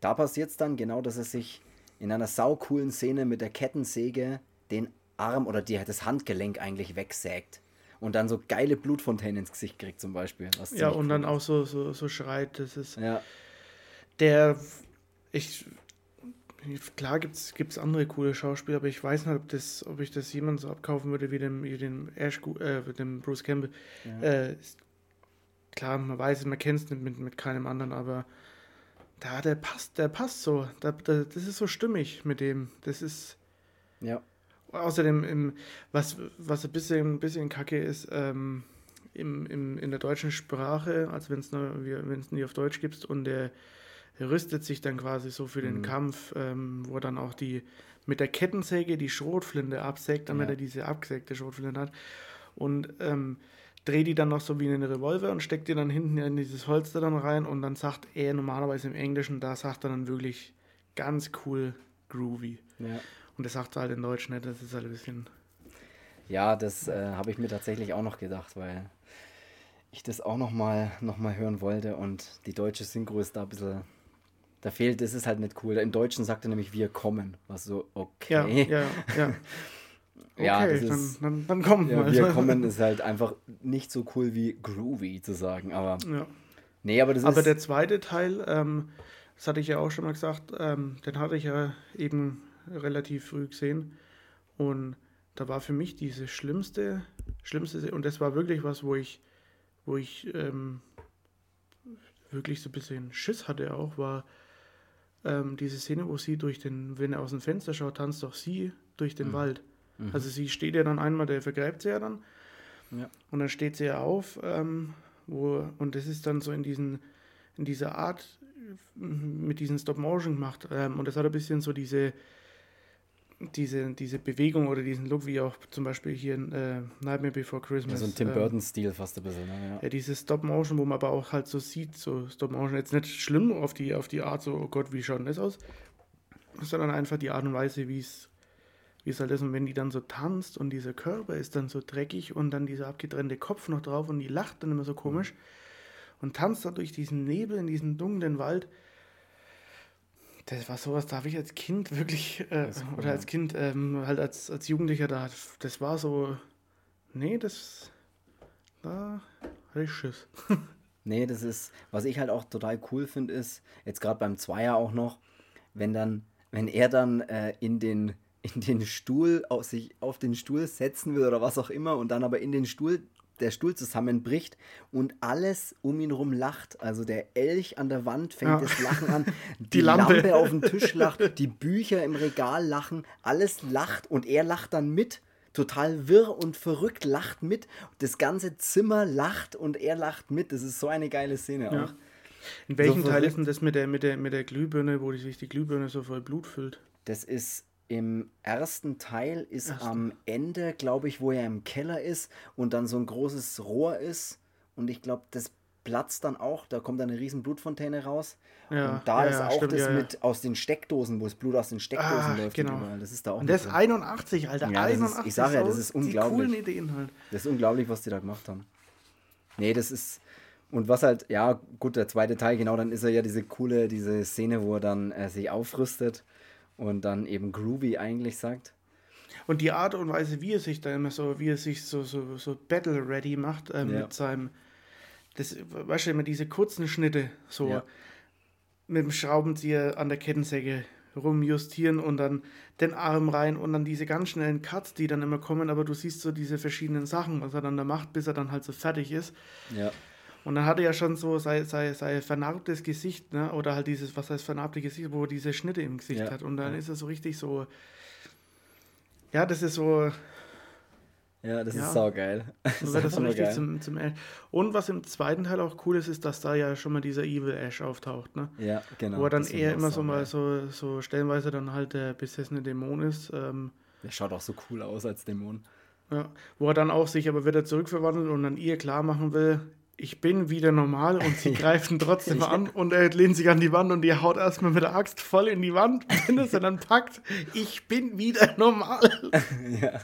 da passiert es dann genau, dass er sich in einer saucoolen Szene mit der Kettensäge den Arm oder die, das Handgelenk eigentlich wegsägt. Und dann so geile Blutfontänen ins Gesicht kriegt zum Beispiel. ja, und cool dann ist. auch so, so, so schreit. Das ist ja. der, ich, klar gibt es andere coole Schauspieler, aber ich weiß nicht, ob, das, ob ich das jemand so abkaufen würde wie dem, wie dem, Ash, äh, dem Bruce Campbell. Ja. Äh, klar, man weiß es, man kennt es mit, mit keinem anderen, aber da, der passt, der passt so. Da, da, das ist so stimmig mit dem. Das ist. Ja. Außerdem, im, was, was ein bisschen, ein bisschen kacke ist, ähm, im, im, in der deutschen Sprache, als wenn es nie auf Deutsch gibt und der, rüstet sich dann quasi so für den mhm. Kampf, ähm, wo dann auch die mit der Kettensäge die Schrotflinte absägt, damit ja. er diese abgesägte Schrotflinte hat. Und ähm, dreht die dann noch so wie einen Revolver und steckt die dann hinten in dieses Holster dann rein und dann sagt er normalerweise im Englischen, da sagt er dann wirklich ganz cool groovy. Ja. Und das sagt er halt in Deutsch nicht, das ist halt ein bisschen. Ja, das äh, habe ich mir tatsächlich auch noch gedacht, weil ich das auch nochmal noch mal hören wollte und die deutsche Synchro ist da ein bisschen. Da fehlt, das ist halt nicht cool. Im Deutschen sagt er nämlich, wir kommen. Was so, okay. Ja, ja, ja. ja, okay, das ist, dann, dann, dann kommen ja, wir. kommen ist halt einfach nicht so cool wie groovy zu sagen, aber. Ja. Nee, aber das aber ist. der zweite Teil, ähm, das hatte ich ja auch schon mal gesagt, ähm, den hatte ich ja eben relativ früh gesehen. Und da war für mich diese schlimmste, schlimmste, und das war wirklich was, wo ich, wo ich ähm, wirklich so ein bisschen Schiss hatte auch, war ähm, diese Szene, wo sie durch den, wenn er aus dem Fenster schaut, tanzt doch sie durch den mhm. Wald. Mhm. Also sie steht ja dann einmal, der vergräbt sie ja dann. Ja. Und dann steht sie ja auf, ähm, wo, und das ist dann so in diesen, in dieser Art mit diesen Stop-Motion gemacht. Ähm, und das hat ein bisschen so diese, diese, diese Bewegung oder diesen Look, wie auch zum Beispiel hier in äh, Nightmare Before Christmas. Ja, so ein Tim ähm, Burton-Stil fast ein bisschen. Ne? Ja, ja dieses Stop-Motion, wo man aber auch halt so sieht, so Stop-Motion, jetzt nicht schlimm auf die, auf die Art, so, oh Gott, wie schaut das aus? Sondern einfach die Art und Weise, wie es wie es halt ist. Und wenn die dann so tanzt und dieser Körper ist dann so dreckig und dann dieser abgetrennte Kopf noch drauf und die lacht dann immer so komisch und tanzt da durch diesen Nebel in diesen dunklen Wald. Das war sowas, da habe ich als Kind wirklich, äh, cool, oder als Kind, ähm, halt als, als Jugendlicher da, das war so, nee, das, da hatte ich Schiss. nee, das ist, was ich halt auch total cool finde, ist, jetzt gerade beim Zweier auch noch, wenn dann, wenn er dann äh, in den in den Stuhl, auf sich auf den Stuhl setzen will oder was auch immer und dann aber in den Stuhl der Stuhl zusammenbricht und alles um ihn rum lacht. Also der Elch an der Wand fängt ja. das Lachen an, die, die Lampe. Lampe auf dem Tisch lacht, die Bücher im Regal lachen, alles lacht und er lacht dann mit. Total wirr und verrückt, lacht mit. Das ganze Zimmer lacht und er lacht mit. Das ist so eine geile Szene ja. auch. In welchem so Teil ist denn das mit der, mit, der, mit der Glühbirne, wo sich die Glühbirne so voll Blut füllt? Das ist im ersten Teil ist Erste. am Ende, glaube ich, wo er im Keller ist und dann so ein großes Rohr ist. Und ich glaube, das platzt dann auch, da kommt dann eine riesen Blutfontäne raus. Ja, und da ja, ist auch stimmt, das ja, mit aus den Steckdosen, wo das Blut aus den Steckdosen ah, läuft. Genau. Das ist da auch. Und das ist 81, Alter. Ja, 81 ist, ich sage ja, das ist unglaublich. Die coolen Ideen halt. Das ist unglaublich, was die da gemacht haben. Nee, das ist. Und was halt, ja, gut, der zweite Teil, genau, dann ist er ja diese coole, diese Szene, wo er dann äh, sich aufrüstet und dann eben groovy eigentlich sagt. Und die Art und Weise, wie er sich da immer so, wie er sich so, so, so battle ready macht ähm, ja. mit seinem, das, weißt du, immer diese kurzen Schnitte, so ja. mit dem Schraubenzieher an der Kettensäge rumjustieren und dann den Arm rein und dann diese ganz schnellen Cuts, die dann immer kommen, aber du siehst so diese verschiedenen Sachen, was er dann da macht, bis er dann halt so fertig ist. Ja. Und dann hat er ja schon so sein, sein, sein vernarbtes Gesicht, ne? oder halt dieses, was heißt vernarbte Gesicht, wo er diese Schnitte im Gesicht ja. hat. Und dann ist er so richtig so, ja, das ist so. Ja, das ja. ist saugeil. Das, das ist so richtig zum, zum Und was im zweiten Teil auch cool ist, ist, dass da ja schon mal dieser Evil Ash auftaucht, ne? Ja, genau. Wo er dann eher immer so mal so, so stellenweise dann halt der besessene Dämon ist. Ähm, der schaut auch so cool aus als Dämon. Ja, wo er dann auch sich aber wieder zurückverwandelt und dann ihr klar machen will, ich bin wieder normal und sie greifen trotzdem an und er lehnt sich an die Wand und die haut erstmal mit der Axt voll in die Wand, wenn es dann packt, ich bin wieder normal. ja.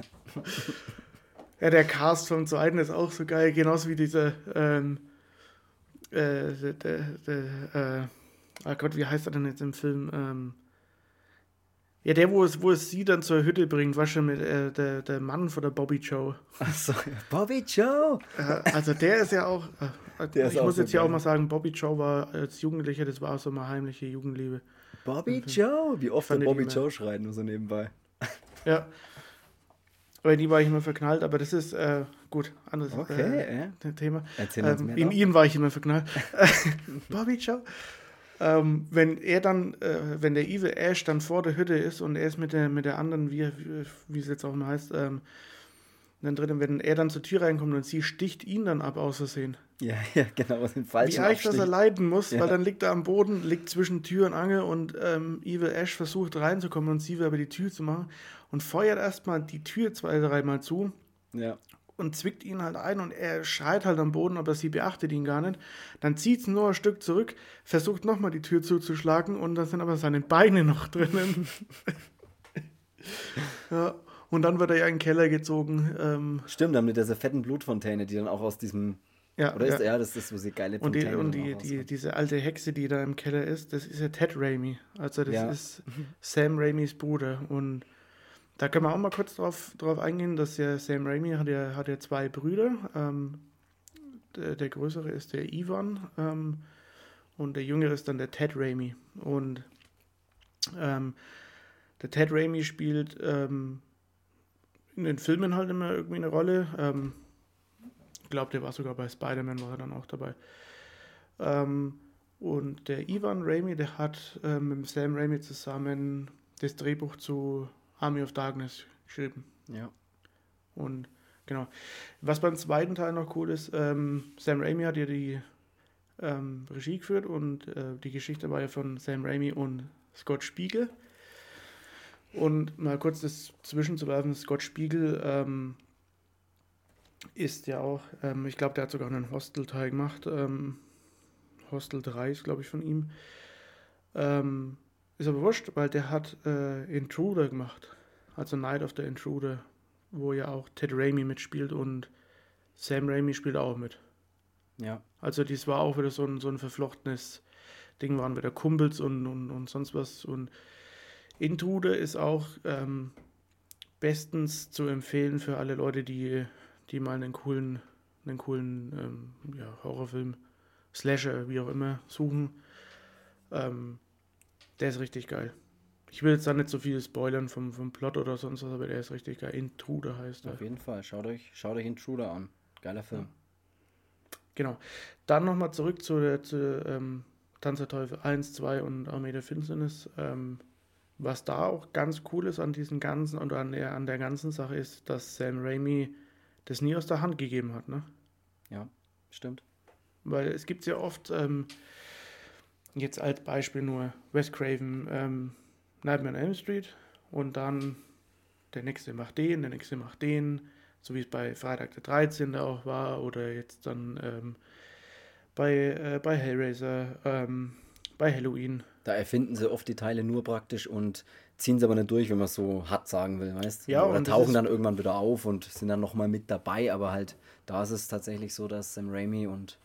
Ja, der Cast vom zweiten ist auch so geil, genauso wie dieser, ähm, äh, der, der, der äh, oh Gott, wie heißt er denn jetzt im Film? Ähm, ja, der, wo es, wo es sie dann zur Hütte bringt, war schon mit äh, der, der Mann von der Bobby Joe. Achso, Bobby Joe! Äh, also der ist ja auch. Äh, der ich muss so jetzt hier auch mal sagen, Bobby Joe war als Jugendlicher, das war so mal heimliche Jugendliebe. Bobby Und, Joe! Wie oft der Bobby Joe schreit, nur so nebenbei. Ja. Aber die war ich immer verknallt, aber das ist äh, gut, anderes okay, äh, Thema. Erzähl uns ähm, mehr in ihm war ich immer verknallt. Bobby Joe ähm, wenn er dann, äh, wenn der Evil Ash dann vor der Hütte ist und er ist mit der, mit der anderen, wie, wie, es jetzt auch mal heißt, ähm, dann drin, wenn er dann zur Tür reinkommt und sie sticht ihn dann ab aus Versehen. Ja, ja, genau, den falschen Wie eigentlich, dass er leiden muss, ja. weil dann liegt er am Boden, liegt zwischen Tür und Angel und ähm, Evil Ash versucht reinzukommen und sie will aber die Tür zu machen und feuert erstmal die Tür zwei, dreimal zu. Ja und zwickt ihn halt ein und er schreit halt am Boden, aber sie beachtet ihn gar nicht. Dann zieht es nur ein Stück zurück, versucht nochmal die Tür zuzuschlagen und dann sind aber seine Beine noch drinnen. ja, und dann wird er ja in den Keller gezogen. Ähm, Stimmt, dann mit dieser fetten Blutfontäne, die dann auch aus diesem. Ja, Oder ist ja. das ist so die geile Fontäne. Und, die, und die, die, diese alte Hexe, die da im Keller ist, das ist ja Ted Raimi. Also das ja. ist Sam Raimis Bruder. Und da können wir auch mal kurz drauf, drauf eingehen, dass ja Sam Raimi hat ja, hat ja zwei Brüder. Ähm, der, der, größere ist der Ivan ähm, und der jüngere ist dann der Ted Raimi. Und ähm, der Ted Raimi spielt ähm, in den Filmen halt immer irgendwie eine Rolle. Ähm, ich glaube, der war sogar bei Spider-Man, war er dann auch dabei. Ähm, und der Ivan Raimi, der hat mit Sam Raimi zusammen das Drehbuch zu Army of Darkness geschrieben. Ja. Und genau. Was beim zweiten Teil noch cool ist, ähm, Sam Raimi hat ja die ähm, Regie geführt und äh, die Geschichte war ja von Sam Raimi und Scott Spiegel. Und mal kurz das zwischenzuwerfen, Scott Spiegel ähm, ist ja auch, ähm, ich glaube, der hat sogar einen Hostel-Teil gemacht. Ähm, Hostel 3 ist, glaube ich, von ihm. Ist aber wurscht, weil der hat äh, Intruder gemacht. Also Night of the Intruder, wo ja auch Ted Raimi mitspielt und Sam Raimi spielt auch mit. Ja. Also dies war auch wieder so ein, so ein verflochtenes Ding, waren wieder Kumpels und, und, und sonst was. Und Intruder ist auch ähm, bestens zu empfehlen für alle Leute, die, die mal einen coolen, einen coolen ähm, ja, Horrorfilm, Slasher, wie auch immer, suchen. Ähm, der ist richtig geil. Ich will jetzt da nicht so viel spoilern vom, vom Plot oder sonst was, aber der ist richtig geil. Intruder heißt er. Auf jeden Fall. Schaut euch, schaut euch Intruder an. geiler Film. Genau. Dann nochmal zurück zu, der, zu ähm, Tanz der Teufel 1, 2 und Armee der Finsternis. Ähm, was da auch ganz cool ist an diesen ganzen und an der, an der ganzen Sache ist, dass Sam Raimi das nie aus der Hand gegeben hat, ne? Ja, stimmt. Weil es gibt ja oft, ähm, jetzt als Beispiel nur Wes Craven, ähm, Nightmare on Elm Street und dann der nächste macht den, der nächste macht den, so wie es bei Freitag der 13. auch war oder jetzt dann ähm, bei, äh, bei Hellraiser, ähm, bei Halloween. Da erfinden sie oft die Teile nur praktisch und ziehen sie aber nicht durch, wenn man es so hart sagen will, weißt Ja, Oder tauchen dann irgendwann wieder auf und sind dann nochmal mit dabei, aber halt da ist es tatsächlich so, dass Sam Raimi und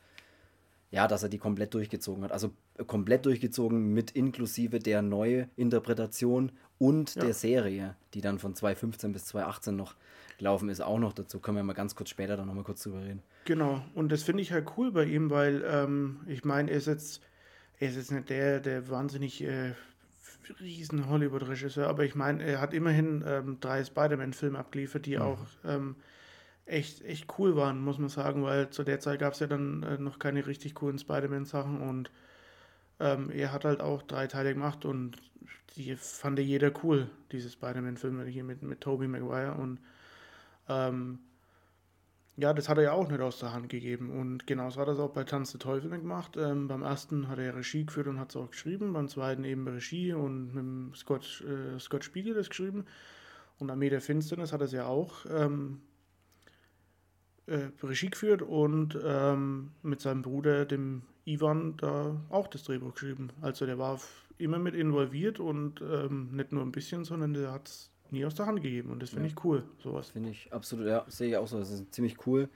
ja, dass er die komplett durchgezogen hat. Also komplett durchgezogen mit inklusive der Neuinterpretation und Ja. der Serie, die dann von 2015 bis 2018 noch gelaufen ist, auch noch dazu. Können wir mal ganz kurz später dann nochmal kurz drüber reden. Genau, und das finde ich halt cool bei ihm, weil ähm, ich meine, er ist jetzt, er ist jetzt nicht der, der wahnsinnig äh, riesen Hollywood-Regisseur, aber ich meine, er hat immerhin ähm, drei Spider-Man-Filme abgeliefert, die auch ähm, echt, echt cool waren, muss man sagen, weil zu der Zeit gab es ja dann äh, noch keine richtig coolen Spider-Man-Sachen und ähm, er hat halt auch drei Teile gemacht und die fand jeder cool, diese Spider-Man-Filme hier mit, mit Tobey Maguire und ähm, ja, das hat er ja auch nicht aus der Hand gegeben. Und genauso hat er es auch bei Tanz der Teufel gemacht. Ähm, beim ersten hat er Regie geführt und hat es auch geschrieben. Beim zweiten eben Regie und mit Scott, äh, Scott Spiegel das geschrieben. Und Armee der Finsternis hat er es ja auch ähm, äh, Regie geführt und ähm, mit seinem Bruder, dem Ivan, da auch das Drehbuch geschrieben. Also der war immer mit involviert und ähm, nicht nur ein bisschen, sondern der hat es nie aus der Hand gegeben. Und das finde Ja. ich cool, sowas. Finde ich absolut, ja, sehe ich auch so. Das ist ziemlich cool,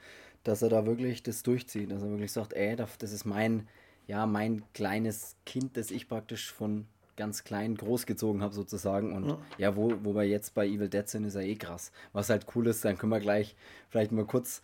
dass er da wirklich das durchzieht. Dass er wirklich sagt, ey, das das ist mein, ja, mein kleines Kind, das ich praktisch von ganz klein großgezogen habe sozusagen. Und Ja. ja, wo, wo wir jetzt bei Evil Dead sind, ist ja eh krass. Was halt cool ist, dann können wir gleich vielleicht mal kurz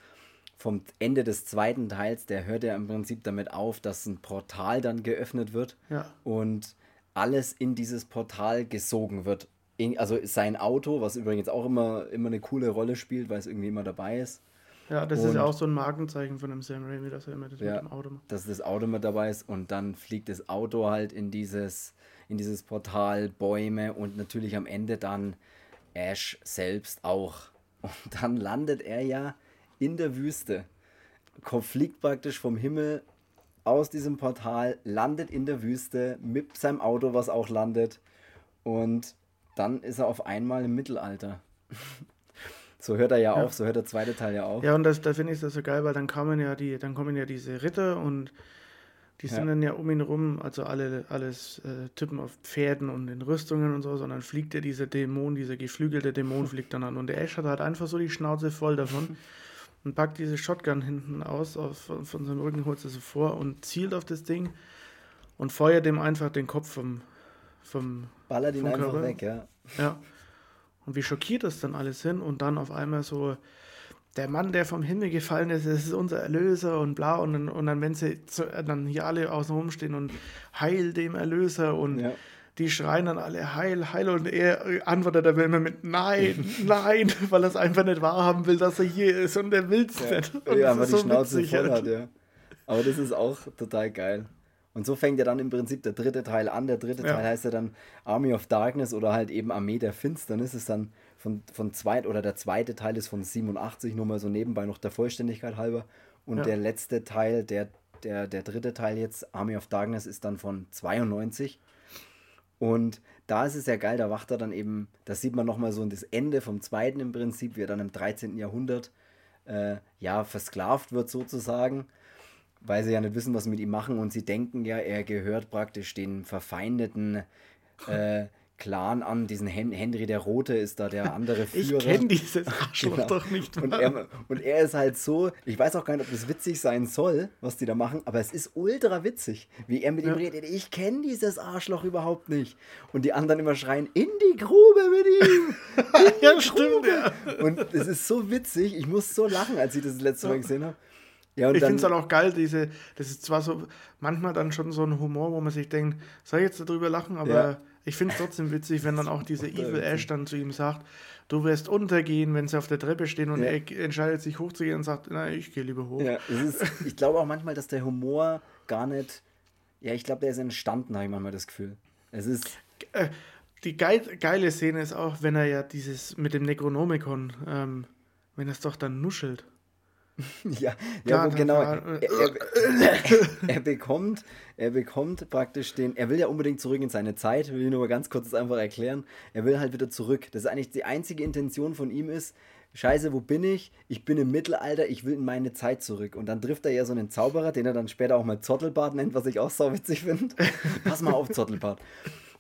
vom Ende des zweiten Teils, der hört ja im Prinzip damit auf, dass ein Portal dann geöffnet wird Ja. und alles in dieses Portal gesogen wird. In, also sein Auto, was übrigens auch immer, immer eine coole Rolle spielt, weil es irgendwie immer dabei ist, Ja, das ist Und- ja auch so ein Markenzeichen von dem Sam Raimi, dass er immer das Ja. mit dem Auto macht. dass das Auto mit dabei ist und dann fliegt das Auto halt in dieses, in dieses Portal, Bäume und natürlich am Ende dann Ash selbst auch. Und dann landet er ja in der Wüste. Ko- Fliegt praktisch vom Himmel aus diesem Portal, landet in der Wüste mit seinem Auto, was auch landet. Und dann ist er auf einmal im Mittelalter. So hört er ja, Ja. auf, so hört der zweite Teil ja auf. Ja, und das, da finde ich das so geil, weil dann kommen ja die, dann kommen ja diese Ritter und die sind Ja. dann ja um ihn rum, also alle alles äh, Typen auf Pferden und in Rüstungen und so, sondern fliegt ja dieser Dämon, dieser geflügelte Dämon fliegt dann an. Und der Ash hat halt einfach so die Schnauze voll davon und packt diese Shotgun hinten aus, auf, von, seinem Rücken holt sie so vor und zielt auf das Ding und feuert dem einfach den Kopf vom, vom Ballert ihn vom einfach Körper. weg, ja. Ja. Und wie schockiert das dann alles sind und dann auf einmal so, der Mann, der vom Himmel gefallen ist, das ist unser Erlöser und bla und dann, und dann wenn sie zu, dann hier alle außen rumstehen und heil dem Erlöser und Ja. Die schreien dann alle heil, heil und er antwortet dann immer mit nein, nein, weil er es einfach nicht wahrhaben will, dass er hier ist und er will es nicht. Und ja, weil die so Schnauze witzig voll hat, ja. Aber das ist auch total geil. Und so fängt ja dann im Prinzip der dritte Teil an. Der dritte Ja. Teil heißt ja dann Army of Darkness oder halt eben Armee der Finsternis. Ist dann von, von zweit oder der zweite Teil ist von 87, nur mal so nebenbei noch der Vollständigkeit halber. Und Ja. der letzte Teil, der, der, der dritte Teil jetzt, Army of Darkness, ist dann von 92. Und da ist es ja geil, da wacht er dann eben, das sieht man nochmal so das Ende vom zweiten im Prinzip, wie er dann im 13. Jahrhundert äh, ja versklavt wird sozusagen, weil sie ja nicht wissen, was mit ihm machen und sie denken ja, er gehört praktisch den verfeindeten äh, Clan an, diesen Hen Henry der Rote ist da der andere Ich Führer. kenne dieses Arschloch Genau. doch nicht. Und er, und er ist halt so, ich weiß auch gar nicht, ob das witzig sein soll, was die da machen, aber es ist ultra witzig, wie er mit ihm Ja. redet. Ich kenne dieses Arschloch überhaupt nicht. Und die anderen immer schreien, in die Grube mit ihm! ja, stimmt, ja. Und es ist so witzig, ich muss so lachen, als ich das, das letzte Mal gesehen habe. Ja, und Ich finde es dann auch geil, diese, das ist zwar so manchmal dann schon so ein Humor, wo man sich denkt, soll ich jetzt darüber lachen, aber. Ich finde es trotzdem witzig, wenn dann auch dieser Total Evil. Ash dann zu ihm sagt, du wirst untergehen, wenn sie auf der Treppe stehen und ja. er entscheidet sich hochzugehen und sagt, na, ich gehe lieber hoch. Ja, ist, ich glaube auch manchmal, dass der Humor gar nicht, ja, ich glaube, der ist entstanden, habe ich manchmal das Gefühl. Es ist... Äh, die geil, geile Szene ist auch, wenn er ja dieses mit dem Necronomicon, ähm, wenn er es doch dann nuschelt. ja, ja genau. Er, er, er, bekommt, er bekommt praktisch den, er will ja unbedingt zurück in seine Zeit, will ich nur mal ganz kurz einfach erklären. Er will halt wieder zurück. Das ist eigentlich die einzige Intention von ihm ist, Scheiße, wo bin ich? Ich bin im Mittelalter, ich will in meine Zeit zurück. Und dann trifft er ja so einen Zauberer, den er dann später auch mal Zottelbart nennt, was ich auch so witzig finde. pass mal auf, Zottelbart.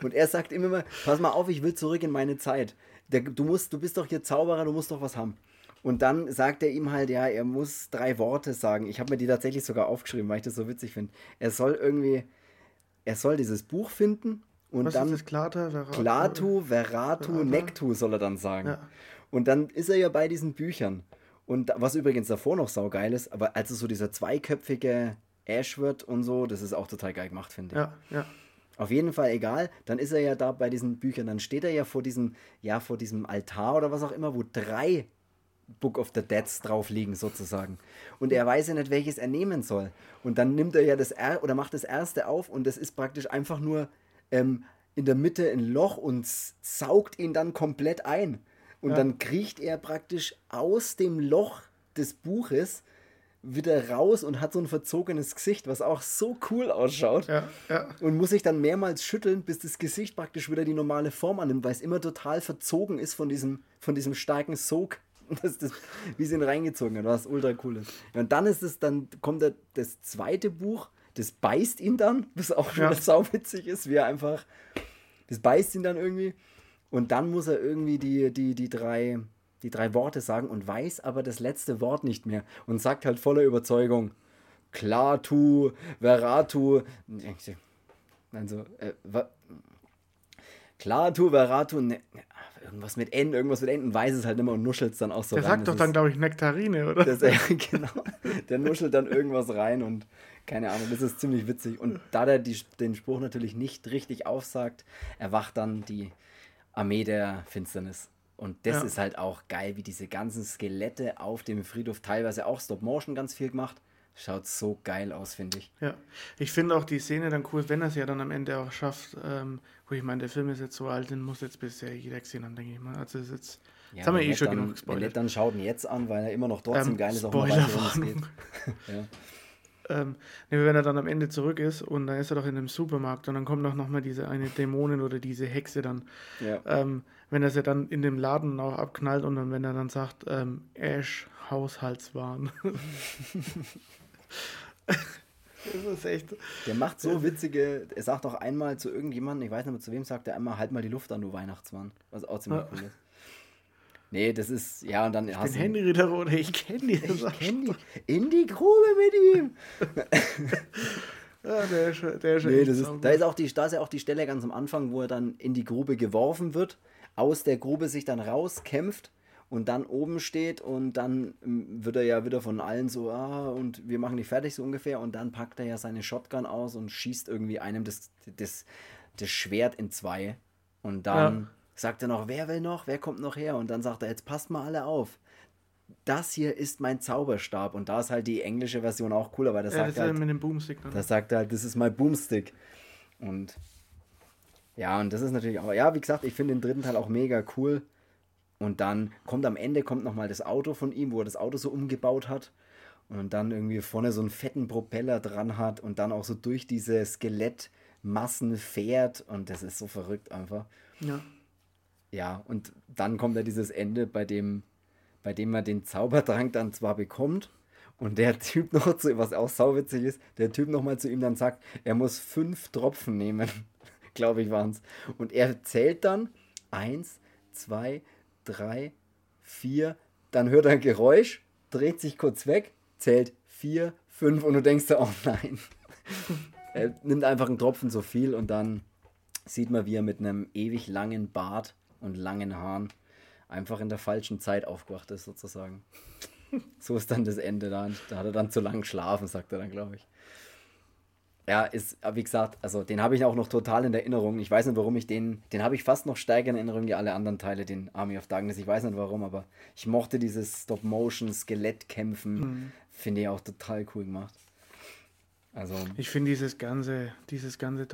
Und er sagt immer, immer, pass mal auf, ich will zurück in meine Zeit. Der, du, musst, du bist doch hier Zauberer, du musst doch was haben. Und dann sagt er ihm halt, ja, er muss drei Worte sagen. Ich habe mir die tatsächlich sogar aufgeschrieben, weil ich das so witzig finde. Er soll irgendwie, er soll dieses Buch finden und Was dann. Ist das? Klata, Veratu, Klatu, Veratu, Nektu soll er dann sagen. Ja. Und dann ist er ja bei diesen Büchern. Und was übrigens davor noch saugeil ist, aber als es so dieser zweiköpfige Ash wird und so, das ist auch total geil gemacht, finde ich. Ja, ja. Auf jeden Fall egal, dann ist er ja da bei diesen Büchern, dann steht er ja vor diesem, ja, vor diesem Altar oder was auch immer, wo drei Book of the Deads drauf liegen sozusagen. Und er weiß ja nicht, welches er nehmen soll. Und dann nimmt er ja das er oder macht das erste auf und das ist praktisch einfach nur ähm, in der Mitte ein Loch und saugt ihn dann komplett ein. Und ja. dann kriecht er praktisch aus dem Loch des Buches wieder raus und hat so ein verzogenes Gesicht, was auch so cool ausschaut. Ja, ja. Und muss sich dann mehrmals schütteln, bis das Gesicht praktisch wieder die normale Form annimmt, weil es immer total verzogen ist von diesem, von diesem starken Sog das, das, wie sie ihn reingezogen hat, was ultra cool ist. Und dann ist es, dann kommt der, das zweite Buch, das beißt ihn dann, was auch schon ja. sauwitzig ist, wie er einfach, das beißt ihn dann irgendwie. Und dann muss er irgendwie die, die, die, drei, die drei Worte sagen und weiß aber das letzte Wort nicht mehr und sagt halt voller Überzeugung, Klatu, Veratu, also, äh, Klatu, Veratu, ne, irgendwas mit N, irgendwas mit N und weiß es halt immer und nuschelt es dann auch so der rein. Der sagt doch dann, glaube ich, Nektarine, oder? Das, genau. Der nuschelt dann irgendwas rein und keine Ahnung, das ist ziemlich witzig. Und da der die, den Spruch natürlich nicht richtig aufsagt, erwacht dann die Armee der Finsternis. Und das ja. ist halt auch geil, wie diese ganzen Skelette auf dem Friedhof, teilweise auch Stop-Motion ganz viel gemacht. Schaut so geil aus, finde ich. Ja, ich finde auch die Szene dann cool, wenn er es ja dann am Ende auch schafft, ähm, wo ich meine, der Film ist jetzt so alt, den muss jetzt bisher jeder gesehen haben, denke ich mal. Also ist jetzt, ja, das haben wir eh schon dann, genug gespoilert. Wenn dann schaut ihn jetzt an, weil er immer noch trotzdem ähm, geil ist, auch mal weiß, es geht. ja. Ähm, nee, wenn er dann am Ende zurück ist und dann ist er doch in einem Supermarkt und dann kommt doch nochmal diese eine Dämonin oder diese Hexe dann. Ja. Ähm, wenn er sie dann in dem Laden auch abknallt und dann, wenn er dann sagt, ähm, Ash, Haushaltswaren. Das ist echt. Der macht so witzige. Er sagt auch einmal zu irgendjemandem, ich weiß nicht mehr zu wem, sagt er einmal, halt mal die Luft an, du Weihnachtsmann. Was auch ziemlich cool ist. Nee, das ist, ja, und dann ich hast bin Henry Ritter oder ich kenne die. Ich kenne die. In die Grube mit ihm. ja, der ist, der ist nee, das ist, da, ist auch die, da ist ja auch die Stelle ganz am Anfang, wo er dann in die Grube geworfen wird, aus der Grube sich dann rauskämpft und dann oben steht und dann ähm, wird er ja wieder von allen so, ah, und wir machen dich fertig so ungefähr und dann packt er ja seine Shotgun aus und schießt irgendwie einem das, das, das Schwert in zwei und dann ja. sagt er noch, wer will noch, wer kommt noch her und dann sagt er, jetzt passt mal alle auf. Das hier ist mein Zauberstab und da ist halt die englische Version auch cooler, weil das ja, sagt das halt, mit dem Boomstick. Dann. Das sagt halt, das ist mein Boomstick und ja, und das ist natürlich auch, ja, wie gesagt, ich finde den dritten Teil auch mega cool. Und dann kommt am Ende kommt nochmal das Auto von ihm, wo er das Auto so umgebaut hat. Und dann irgendwie vorne so einen fetten Propeller dran hat und dann auch so durch diese Skelettmassen fährt. Und das ist so verrückt einfach. Ja. Ja, und dann kommt ja dieses Ende, bei dem, bei dem man den Zaubertrank dann zwar bekommt, und der Typ noch zu, was auch sauwitzig ist, der Typ nochmal zu ihm dann sagt, er muss fünf Tropfen nehmen, glaube ich, waren es. Und er zählt dann eins, zwei, drei, vier, dann hört er ein Geräusch, dreht sich kurz weg, zählt vier, fünf und du denkst dir, oh nein. er nimmt einfach einen Tropfen so viel und dann sieht man, wie er mit einem ewig langen Bart und langen Haaren einfach in der falschen Zeit aufgewacht ist, sozusagen. so ist dann das Ende da. Da hat er dann zu lang geschlafen, sagt er dann, glaube ich. Ja, ist, wie gesagt, also den habe ich auch noch total in Erinnerung. Ich weiß nicht, warum ich den, den habe ich fast noch stärker in Erinnerung wie alle anderen Teile, den Army of Darkness. Ich weiß nicht warum, aber ich mochte dieses Stop-Motion-Skelettkämpfen. Mhm. Finde ich auch total cool gemacht. Also ich finde dieses ganze, dieses ganze,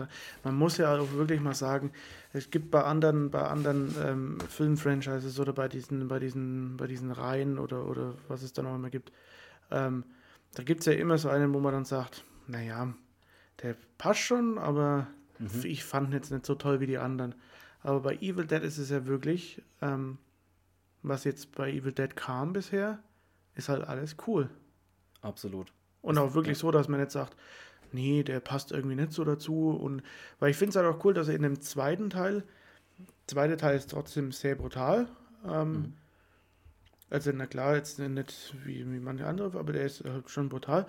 man muss ja auch wirklich mal sagen, es gibt bei anderen, bei anderen ähm, Filmfranchises oder bei diesen, bei diesen, bei diesen Reihen oder, oder was es dann auch immer gibt, ähm, da gibt es ja immer so einen, wo man dann sagt, naja, der passt schon, aber mhm. ich fand ihn jetzt nicht so toll wie die anderen. Aber bei Evil Dead ist es ja wirklich, ähm, was jetzt bei Evil Dead kam bisher, ist halt alles cool. Absolut. Und auch wirklich so, dass man nicht sagt, nee, der passt irgendwie nicht so dazu. Und weil ich finde es halt auch cool, dass er in dem zweiten Teil, zweite Teil ist trotzdem sehr brutal. Ähm, mhm. Also, na klar, jetzt nicht wie, wie manche andere, aber der ist halt schon brutal.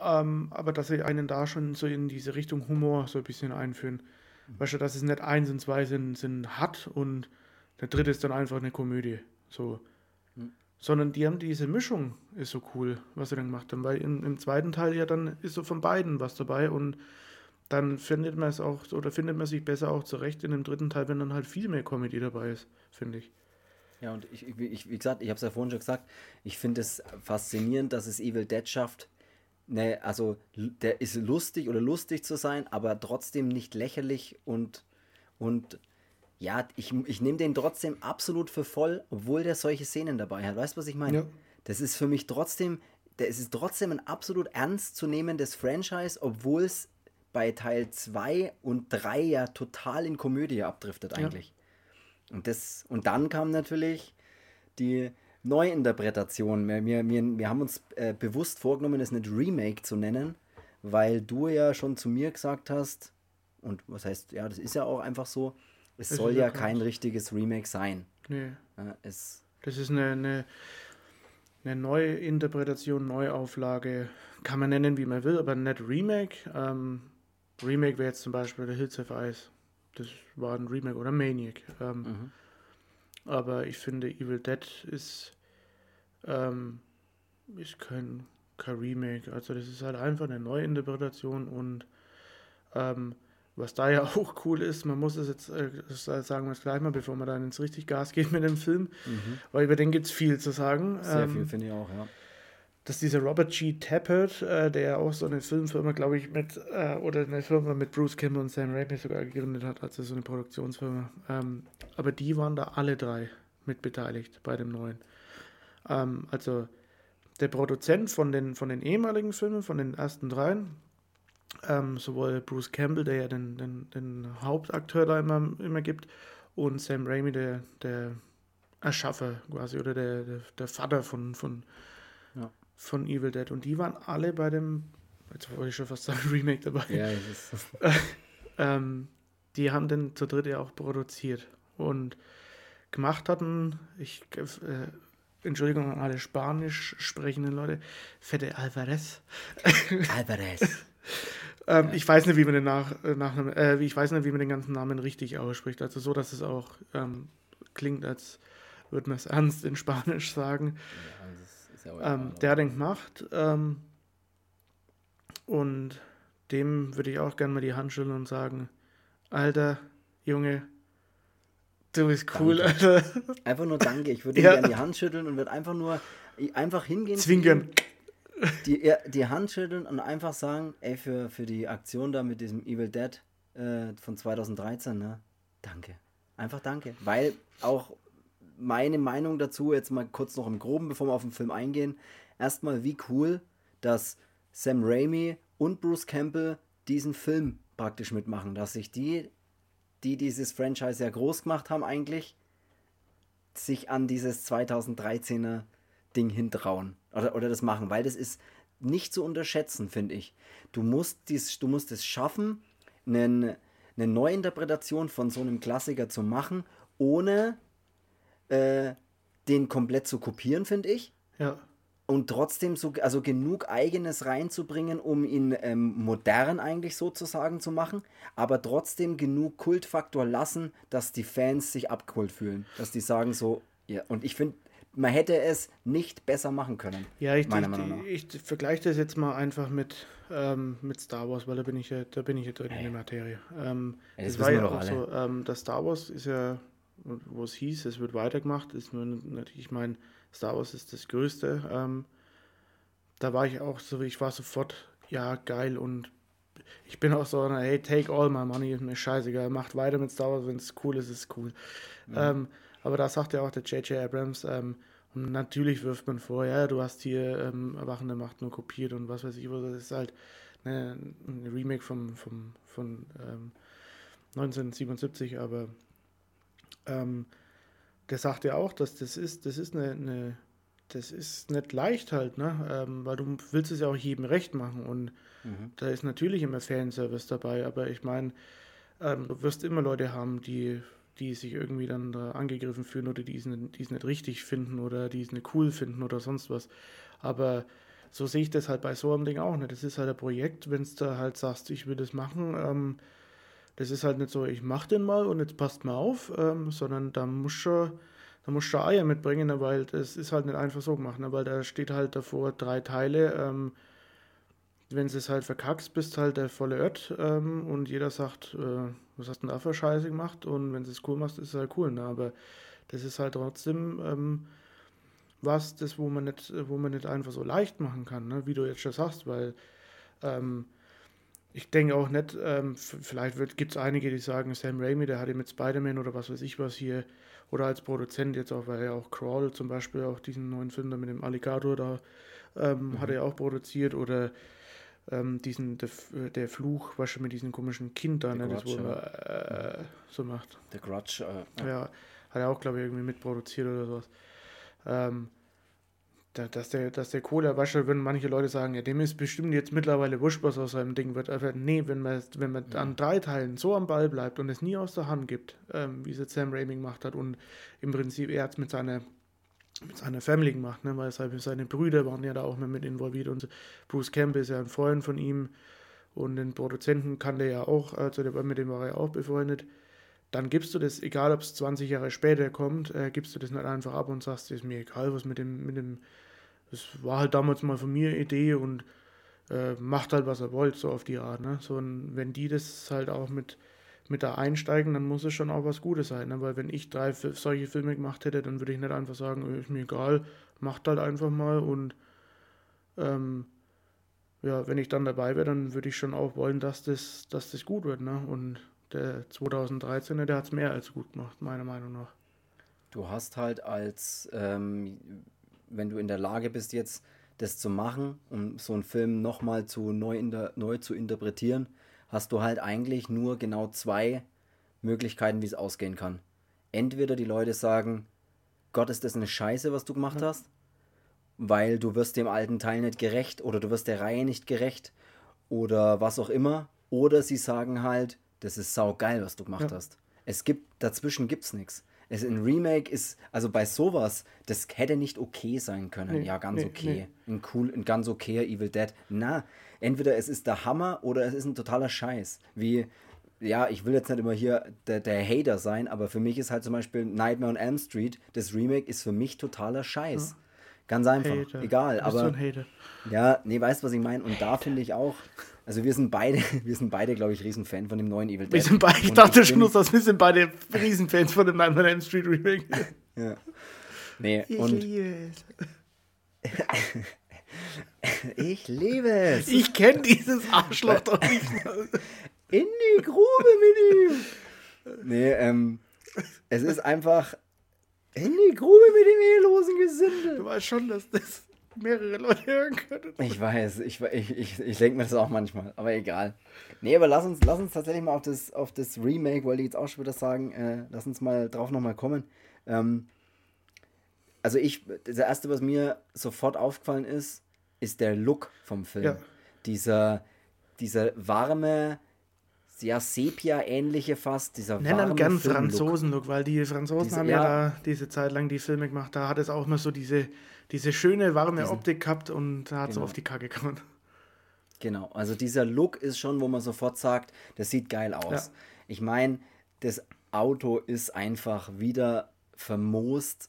Ähm, aber dass sie einen da schon so in diese Richtung Humor so ein bisschen einführen. Mhm. Weißt du, dass es nicht eins und zwei sind, sind hat und der dritte ist dann einfach eine Komödie. So. Mhm. Sondern die haben diese Mischung, ist so cool, was sie dann gemacht haben. Weil in, im zweiten Teil ja dann ist so von beiden was dabei und dann findet man es auch, oder findet man sich besser auch zurecht in dem dritten Teil, wenn dann halt viel mehr Comedy dabei ist, finde ich. Ja, und ich, ich, wie gesagt, ich habe es ja vorhin schon gesagt, ich finde es faszinierend, dass es Evil Dead schafft, ne, also der ist lustig oder lustig zu sein, aber trotzdem nicht lächerlich und, und ja, ich, ich nehme den trotzdem absolut für voll, obwohl der solche Szenen dabei hat. Weißt du, was ich meine? Ja. Das ist für mich trotzdem, der ist trotzdem ein absolut ernstzunehmendes Franchise, obwohl es bei Teil 2 und 3 ja total in Komödie abdriftet eigentlich. Ja. Und, das, und dann kam natürlich die Neuinterpretation. Wir, wir, wir, wir haben uns äh, bewusst vorgenommen, es nicht Remake zu nennen, weil du ja schon zu mir gesagt hast, und was heißt, ja, das ist ja auch einfach so, es das soll ja kein richtiges Remake sein. Nee. Ja, es das ist eine, eine, eine neue Interpretation, Neuauflage. Kann man nennen, wie man will, aber nicht Remake. Ähm, Remake wäre jetzt zum Beispiel der Hills of Ice. Das war ein Remake oder Maniac. Ähm, mhm. Aber ich finde, Evil Dead ist, ähm, ist kein, kein Remake. Also das ist halt einfach eine Neuinterpretation und ähm, was da ja auch cool ist, man muss es jetzt, äh, sagen wir es gleich mal, bevor man dann ins richtig Gas geht mit dem Film, mhm. weil über den gibt es viel zu sagen. Sehr ähm, viel, finde ich auch, ja. Dass dieser Robert G. Tappert, äh, der auch so eine Filmfirma, glaube ich, mit, äh, oder eine Firma mit Bruce Campbell und Sam Raimi sogar gegründet hat, also so eine Produktionsfirma. Ähm, aber die waren da alle drei mit beteiligt bei dem neuen. Ähm, also der Produzent von den, von den ehemaligen Filmen, von den ersten dreien, ähm, sowohl Bruce Campbell, der ja den, den, den Hauptakteur da immer, immer gibt, und Sam Raimi, der, der Erschaffer quasi oder der, der, der Vater von, von, ja. von Evil Dead. Und die waren alle bei dem, jetzt wollte ich schon fast sagen, Remake dabei. Ja, ähm, die haben den zu dritt ja auch produziert und gemacht hatten, ich, äh, Entschuldigung an alle spanisch sprechenden Leute, Fede Alvarez. Alvarez. Ähm, ja. Ich weiß nicht, wie man den nach, äh, Nachnamen, äh, ich weiß nicht, wie man den ganzen Namen richtig ausspricht. Also so, dass es auch ähm, klingt, als würde man es ernst in Spanisch sagen. Ja, ähm, der hat den gemacht. Ähm, und dem würde ich auch gerne mal die Hand schütteln und sagen, Alter, Junge, du bist cool, danke. Alter. Einfach nur danke. Ich würde ihm ja. gerne die Hand schütteln und würde einfach nur einfach hingehen. Zwingern die, die Hand schütteln und einfach sagen, ey, für, für die Aktion da mit diesem Evil Dead äh, von 2013, ne? Danke. Einfach danke. Weil auch meine Meinung dazu, jetzt mal kurz noch im Groben, bevor wir auf den Film eingehen, erstmal wie cool, dass Sam Raimi und Bruce Campbell diesen Film praktisch mitmachen, dass sich die, die dieses Franchise ja groß gemacht haben eigentlich, sich an dieses 2013er Ding hintrauen oder, oder das machen, weil das ist nicht zu unterschätzen, finde ich. Du musst, dies, du musst es schaffen, einen, eine Neuinterpretation von so einem Klassiker zu machen, ohne äh, den komplett zu kopieren, finde ich. Ja. Und trotzdem so, also genug Eigenes reinzubringen, um ihn ähm, modern eigentlich sozusagen zu machen, aber trotzdem genug Kultfaktor lassen, dass die Fans sich abgeholt fühlen. Dass die sagen so, ja, und ich finde, man hätte es nicht besser machen können. Ja, ich, ich, ich vergleiche das jetzt mal einfach mit, ähm, mit Star Wars, weil da bin ich ja, da bin ich ja drin hey. in der Materie. Ähm, ja, das, das war ja auch alle. so, ähm, das Star Wars ist ja, wo es hieß, es wird weitergemacht, ist nur natürlich, ich meine, Star Wars ist das Größte. Ähm, da war ich auch so, ich war sofort, ja, geil und ich bin auch so, hey, take all my money, ist mir scheißegal, macht weiter mit Star Wars, wenn es cool ist, ist es cool. Ja. Ähm, aber da sagt ja auch der J.J. Abrams, ähm, und natürlich wirft man vor, ja, du hast hier ähm, Erwachende Macht nur kopiert und was weiß ich, was das ist halt ne, ein Remake vom, vom, von ähm, 1977, aber ähm, der sagt ja auch, dass das ist, das ist eine, eine das ist nicht leicht halt, ne? Ähm, weil du willst es ja auch jedem recht machen und mhm. da ist natürlich immer Fanservice dabei, aber ich meine, ähm, du wirst immer Leute haben, die, die sich irgendwie dann da angegriffen fühlen oder die es nicht, nicht richtig finden oder die es nicht cool finden oder sonst was. Aber so sehe ich das halt bei so einem Ding auch nicht. Das ist halt ein Projekt, wenn es da halt sagst, ich will das machen, ähm, das ist halt nicht so, ich mach den mal und jetzt passt mal auf, ähm, sondern da muss schon da musst du Eier mitbringen, weil das ist halt nicht einfach so gemacht, ne, weil da steht halt davor drei Teile. Ähm, wenn du es halt verkackst, bist halt der volle Ött ähm, und jeder sagt, äh, was hast du denn da für Scheiße gemacht? Und wenn du es cool machst, ist es halt cool, ne? aber das ist halt trotzdem ähm, was, das, wo man nicht, wo man nicht einfach so leicht machen kann, ne? wie du jetzt schon sagst, weil ähm, ich denke auch nicht, ähm, vielleicht gibt es einige, die sagen, Sam Raimi, der hatte mit Spider-Man oder was weiß ich was hier oder als Produzent jetzt auch, weil er auch Crawl zum Beispiel, auch diesen neuen Film da mit dem Alligator da, ähm, mhm. hat er auch produziert oder ähm, diesen, der, der Fluch, was schon mit diesem komischen Kind da, ne, das wo er äh, so macht. Der Grudge, äh, ja. ja. Hat er auch, glaube ich, irgendwie mitproduziert oder sowas. Ähm, dass der, dass der Cola wasche, würden manche Leute sagen, ja, dem ist bestimmt jetzt mittlerweile wurscht, was aus seinem Ding wird. Aber nee, wenn man, wenn man ja. an drei Teilen so am Ball bleibt und es nie aus der Hand gibt, ähm, wie es Sam Raimi gemacht hat und im Prinzip er hat es mit seiner mit seiner Family gemacht, ne, weil seine Brüder waren ja da auch mit involviert und Bruce Campbell ist ja ein Freund von ihm und den Produzenten kannte er ja auch, also mit dem war er auch befreundet dann gibst du das, egal ob es 20 Jahre später kommt, äh, gibst du das nicht einfach ab und sagst, ist mir egal, was mit dem, mit dem das war halt damals mal von mir Idee und äh, macht halt, was er wollt, so auf die Art. Ne? So, und wenn die das halt auch mit, mit da einsteigen, dann muss es schon auch was Gutes sein. Ne? Weil wenn ich drei solche Filme gemacht hätte, dann würde ich nicht einfach sagen, äh, ist mir egal, macht halt einfach mal und ähm, ja, wenn ich dann dabei wäre, dann würde ich schon auch wollen, dass das, dass das gut wird. Ne? Und der 2013er, der hat es mehr als gut gemacht, meiner Meinung nach. Du hast halt als ähm, wenn du in der Lage bist, jetzt das zu machen, um so einen Film nochmal zu neu, der, neu zu interpretieren, hast du halt eigentlich nur genau zwei Möglichkeiten, wie es ausgehen kann. Entweder die Leute sagen, Gott, ist das eine Scheiße, was du gemacht ja. hast, weil du wirst dem alten Teil nicht gerecht oder du wirst der Reihe nicht gerecht oder was auch immer. Oder sie sagen halt, das ist saugeil, was du gemacht ja. hast. Es gibt, dazwischen gibt's nichts es, ein Remake ist, also bei sowas, das hätte nicht okay sein können. Nee, ja, ganz nee, okay. Nee. Ein cool, ein ganz okayer Evil Dead. Na, entweder es ist der Hammer oder es ist ein totaler Scheiß. Wie, ja, ich will jetzt nicht immer hier der, der Hater sein, aber für mich ist halt zum Beispiel Nightmare on Elm Street, das Remake ist für mich totaler Scheiß. Ja. Ganz einfach. Hater. Egal, aber. Hater. Ja, nee, weißt du, was ich meine? Und da finde ich auch, also wir sind beide, wir sind beide, glaube ich, Riesenfan von dem neuen Evil Dead. Wir sind beide, ich dachte schon, dass wir sind beide Riesenfans von dem Nightmare on Street Remake. ja. Nee, ich und liebe es. ich liebe es. Ich kenne dieses Arschloch doch nicht mal. In die Grube mit ihm. Nee, ähm, es ist einfach in die Grube mit dem ehelosen Gesindel. Du weißt schon, dass das mehrere Leute hören können. Ich weiß, ich, ich, ich, ich denke mir das auch manchmal, aber egal. Nee, aber lass uns, lass uns tatsächlich mal auf das, auf das Remake, wollte ich jetzt auch schon wieder sagen, äh, lass uns mal drauf nochmal kommen. Ähm, also ich, das Erste, was mir sofort aufgefallen ist, ist der Look vom Film. Ja. Dieser, dieser warme, sehr Sepia-ähnliche fast, dieser Nennen warme gern Franzosen-Look, weil die Franzosen diese, haben ja, ja, da diese Zeit lang die Filme gemacht, da hat es auch immer so diese diese schöne, warme Diesen, Optik gehabt und hat genau. so auf die Kacke gekommen. Genau, also dieser Look ist schon, wo man sofort sagt, das sieht geil aus. Ja. Ich meine, das Auto ist einfach wieder vermoost.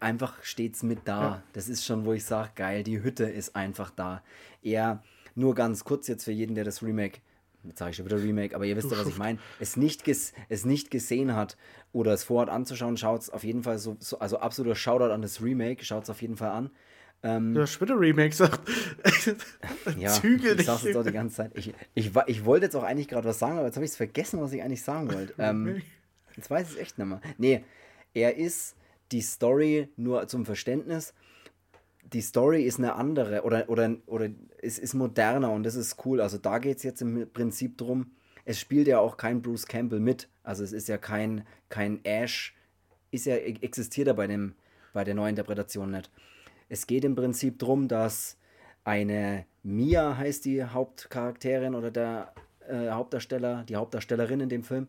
einfach steht's mit da. Ja. Das ist schon, wo ich sage, geil, die Hütte ist einfach da. Eher nur ganz kurz jetzt für jeden, der das Remake jetzt sage ich schon wieder Remake, aber ihr wisst ja, was ich meine, es nicht, ges es nicht gesehen hat oder es vorhat anzuschauen, schaut es auf jeden Fall so, so, also absoluter Shoutout an das Remake, schaut es auf jeden Fall an. Ähm, du hast wieder Remake sagt. ja, Zügel ich sag's jetzt auch die ganze Zeit. Ich, ich, ich wollte jetzt auch eigentlich gerade was sagen, aber jetzt habe ich es vergessen, was ich eigentlich sagen wollte. Ähm, jetzt weiß ich es echt nicht mehr. Nee, er ist die Story nur zum Verständnis die Story ist eine andere oder, oder, oder es ist moderner und das ist cool. Also da geht es jetzt im Prinzip drum, es spielt ja auch kein Bruce Campbell mit. Also es ist ja kein, kein Ash, ist ja, e-, existiert ja bei, dem, bei der Neuinterpretation nicht. Es geht im Prinzip darum, dass eine Mia heißt die Hauptcharakterin oder der äh, Hauptdarsteller, die Hauptdarstellerin in dem Film,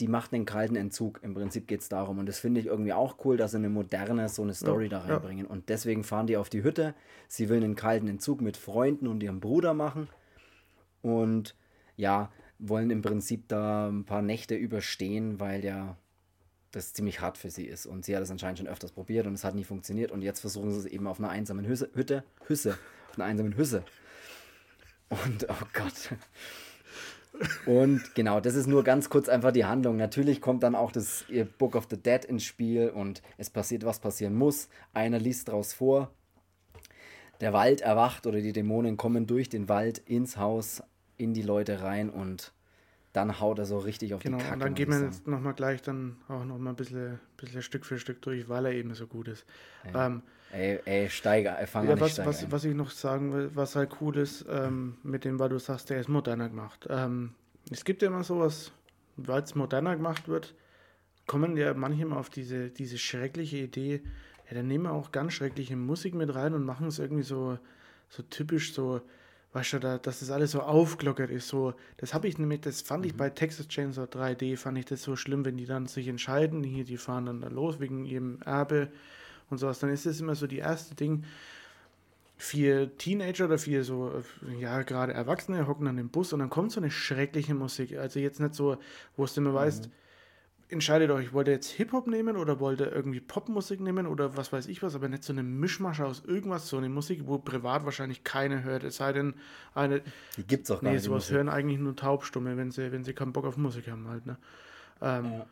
die macht einen kalten Entzug. Im Prinzip geht es darum. Und das finde ich irgendwie auch cool, dass sie eine moderne, so eine Story ja, da reinbringen. Ja. Und deswegen fahren die auf die Hütte. Sie will einen kalten Entzug mit Freunden und ihrem Bruder machen. Und ja, wollen im Prinzip da ein paar Nächte überstehen, weil ja das ziemlich hart für sie ist. Und sie hat es anscheinend schon öfters probiert und es hat nie funktioniert. Und jetzt versuchen sie es eben auf einer einsamen Hüsse, Hütte, Hüsse, auf einer einsamen Hüsse. Und oh Gott. Und genau, das ist nur ganz kurz einfach die Handlung. Natürlich kommt dann auch das Book of the Dead ins Spiel und es passiert, was passieren muss. Einer liest daraus vor. Der Wald erwacht oder die Dämonen kommen durch den Wald ins Haus, in die Leute rein und dann haut er so richtig auf genau, die Kacke. Genau, und dann gehen wir jetzt nochmal gleich dann auch nochmal ein bisschen, bisschen Stück für Stück durch, weil er eben so gut ist. Ja. Ähm, ey, ey, Steiger, fang ja, was, was, was, ich noch sagen will, was halt cool ist, ähm, mit dem, weil du sagst, der ist moderner gemacht. Ähm, es gibt ja immer sowas, weil es moderner gemacht wird, kommen ja manchmal auf diese, diese schreckliche Idee, ja, dann nehmen wir auch ganz schreckliche Musik mit rein und machen es irgendwie so, so typisch so, weißt du, da, dass das alles so aufglockert ist. So, das habe ich nämlich, das fand ich mhm. bei Texas Chainsaw 3D, fand ich das so schlimm, wenn die dann sich entscheiden, hier, die fahren dann da los wegen ihrem Erbe und sowas. Dann ist das immer so die erste Ding. Vier Teenager oder vier so, ja, gerade Erwachsene hocken an dem Bus und dann kommt so eine schreckliche Musik. Also jetzt nicht so, wo es immer mhm. weißt, entscheidet euch, wollt ihr jetzt Hip-Hop nehmen oder wollt ihr irgendwie Popmusik nehmen oder was weiß ich was, aber nicht so eine Mischmasch aus irgendwas, so eine Musik, wo privat wahrscheinlich keine hört, es sei denn eine... Die gibt's auch gar nee, nicht. Nee, sowas hören eigentlich nur Taubstumme, wenn sie, wenn sie keinen Bock auf Musik haben halt, ne? Ähm, ja.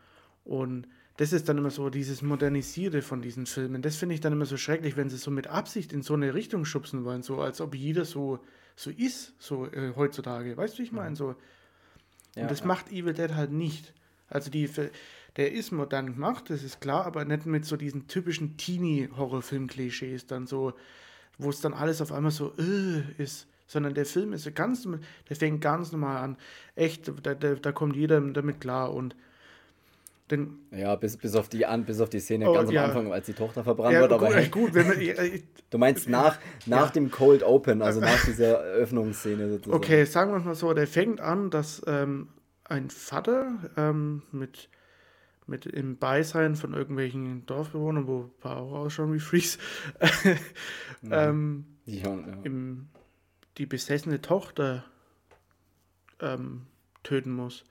Und das ist dann immer so dieses Modernisierte von diesen Filmen. Das finde ich dann immer so schrecklich, wenn sie so mit Absicht in so eine Richtung schubsen wollen, so als ob jeder so, so ist, so äh, heutzutage. Weißt du, wie ich meine? So. Und ja, das ja. macht Evil Dead halt nicht. Also die, der ist modern gemacht, das ist klar, aber nicht mit so diesen typischen Teenie-Horrorfilm-Klischees dann so, wo es dann alles auf einmal so äh, ist. Sondern der Film ist ganz, der fängt ganz normal an. Echt, da, da, da kommt jeder damit klar und denn, ja, bis, bis, auf die, an, bis auf die Szene oh, ganz am ja. Anfang, als die Tochter verbrannt ja, wird. Aber gut, hey, gut, wenn man, äh, du meinst nach, nach ja. dem Cold Open, also nach dieser Eröffnungsszene sozusagen. Okay, sagen wir es mal so, der fängt an, dass ähm, ein Vater ähm, mit, mit im Beisein von irgendwelchen Dorfbewohnern, wo ein paar auch ausschauen wie Freaks, ähm. Im, die besessene Tochter ähm, töten muss.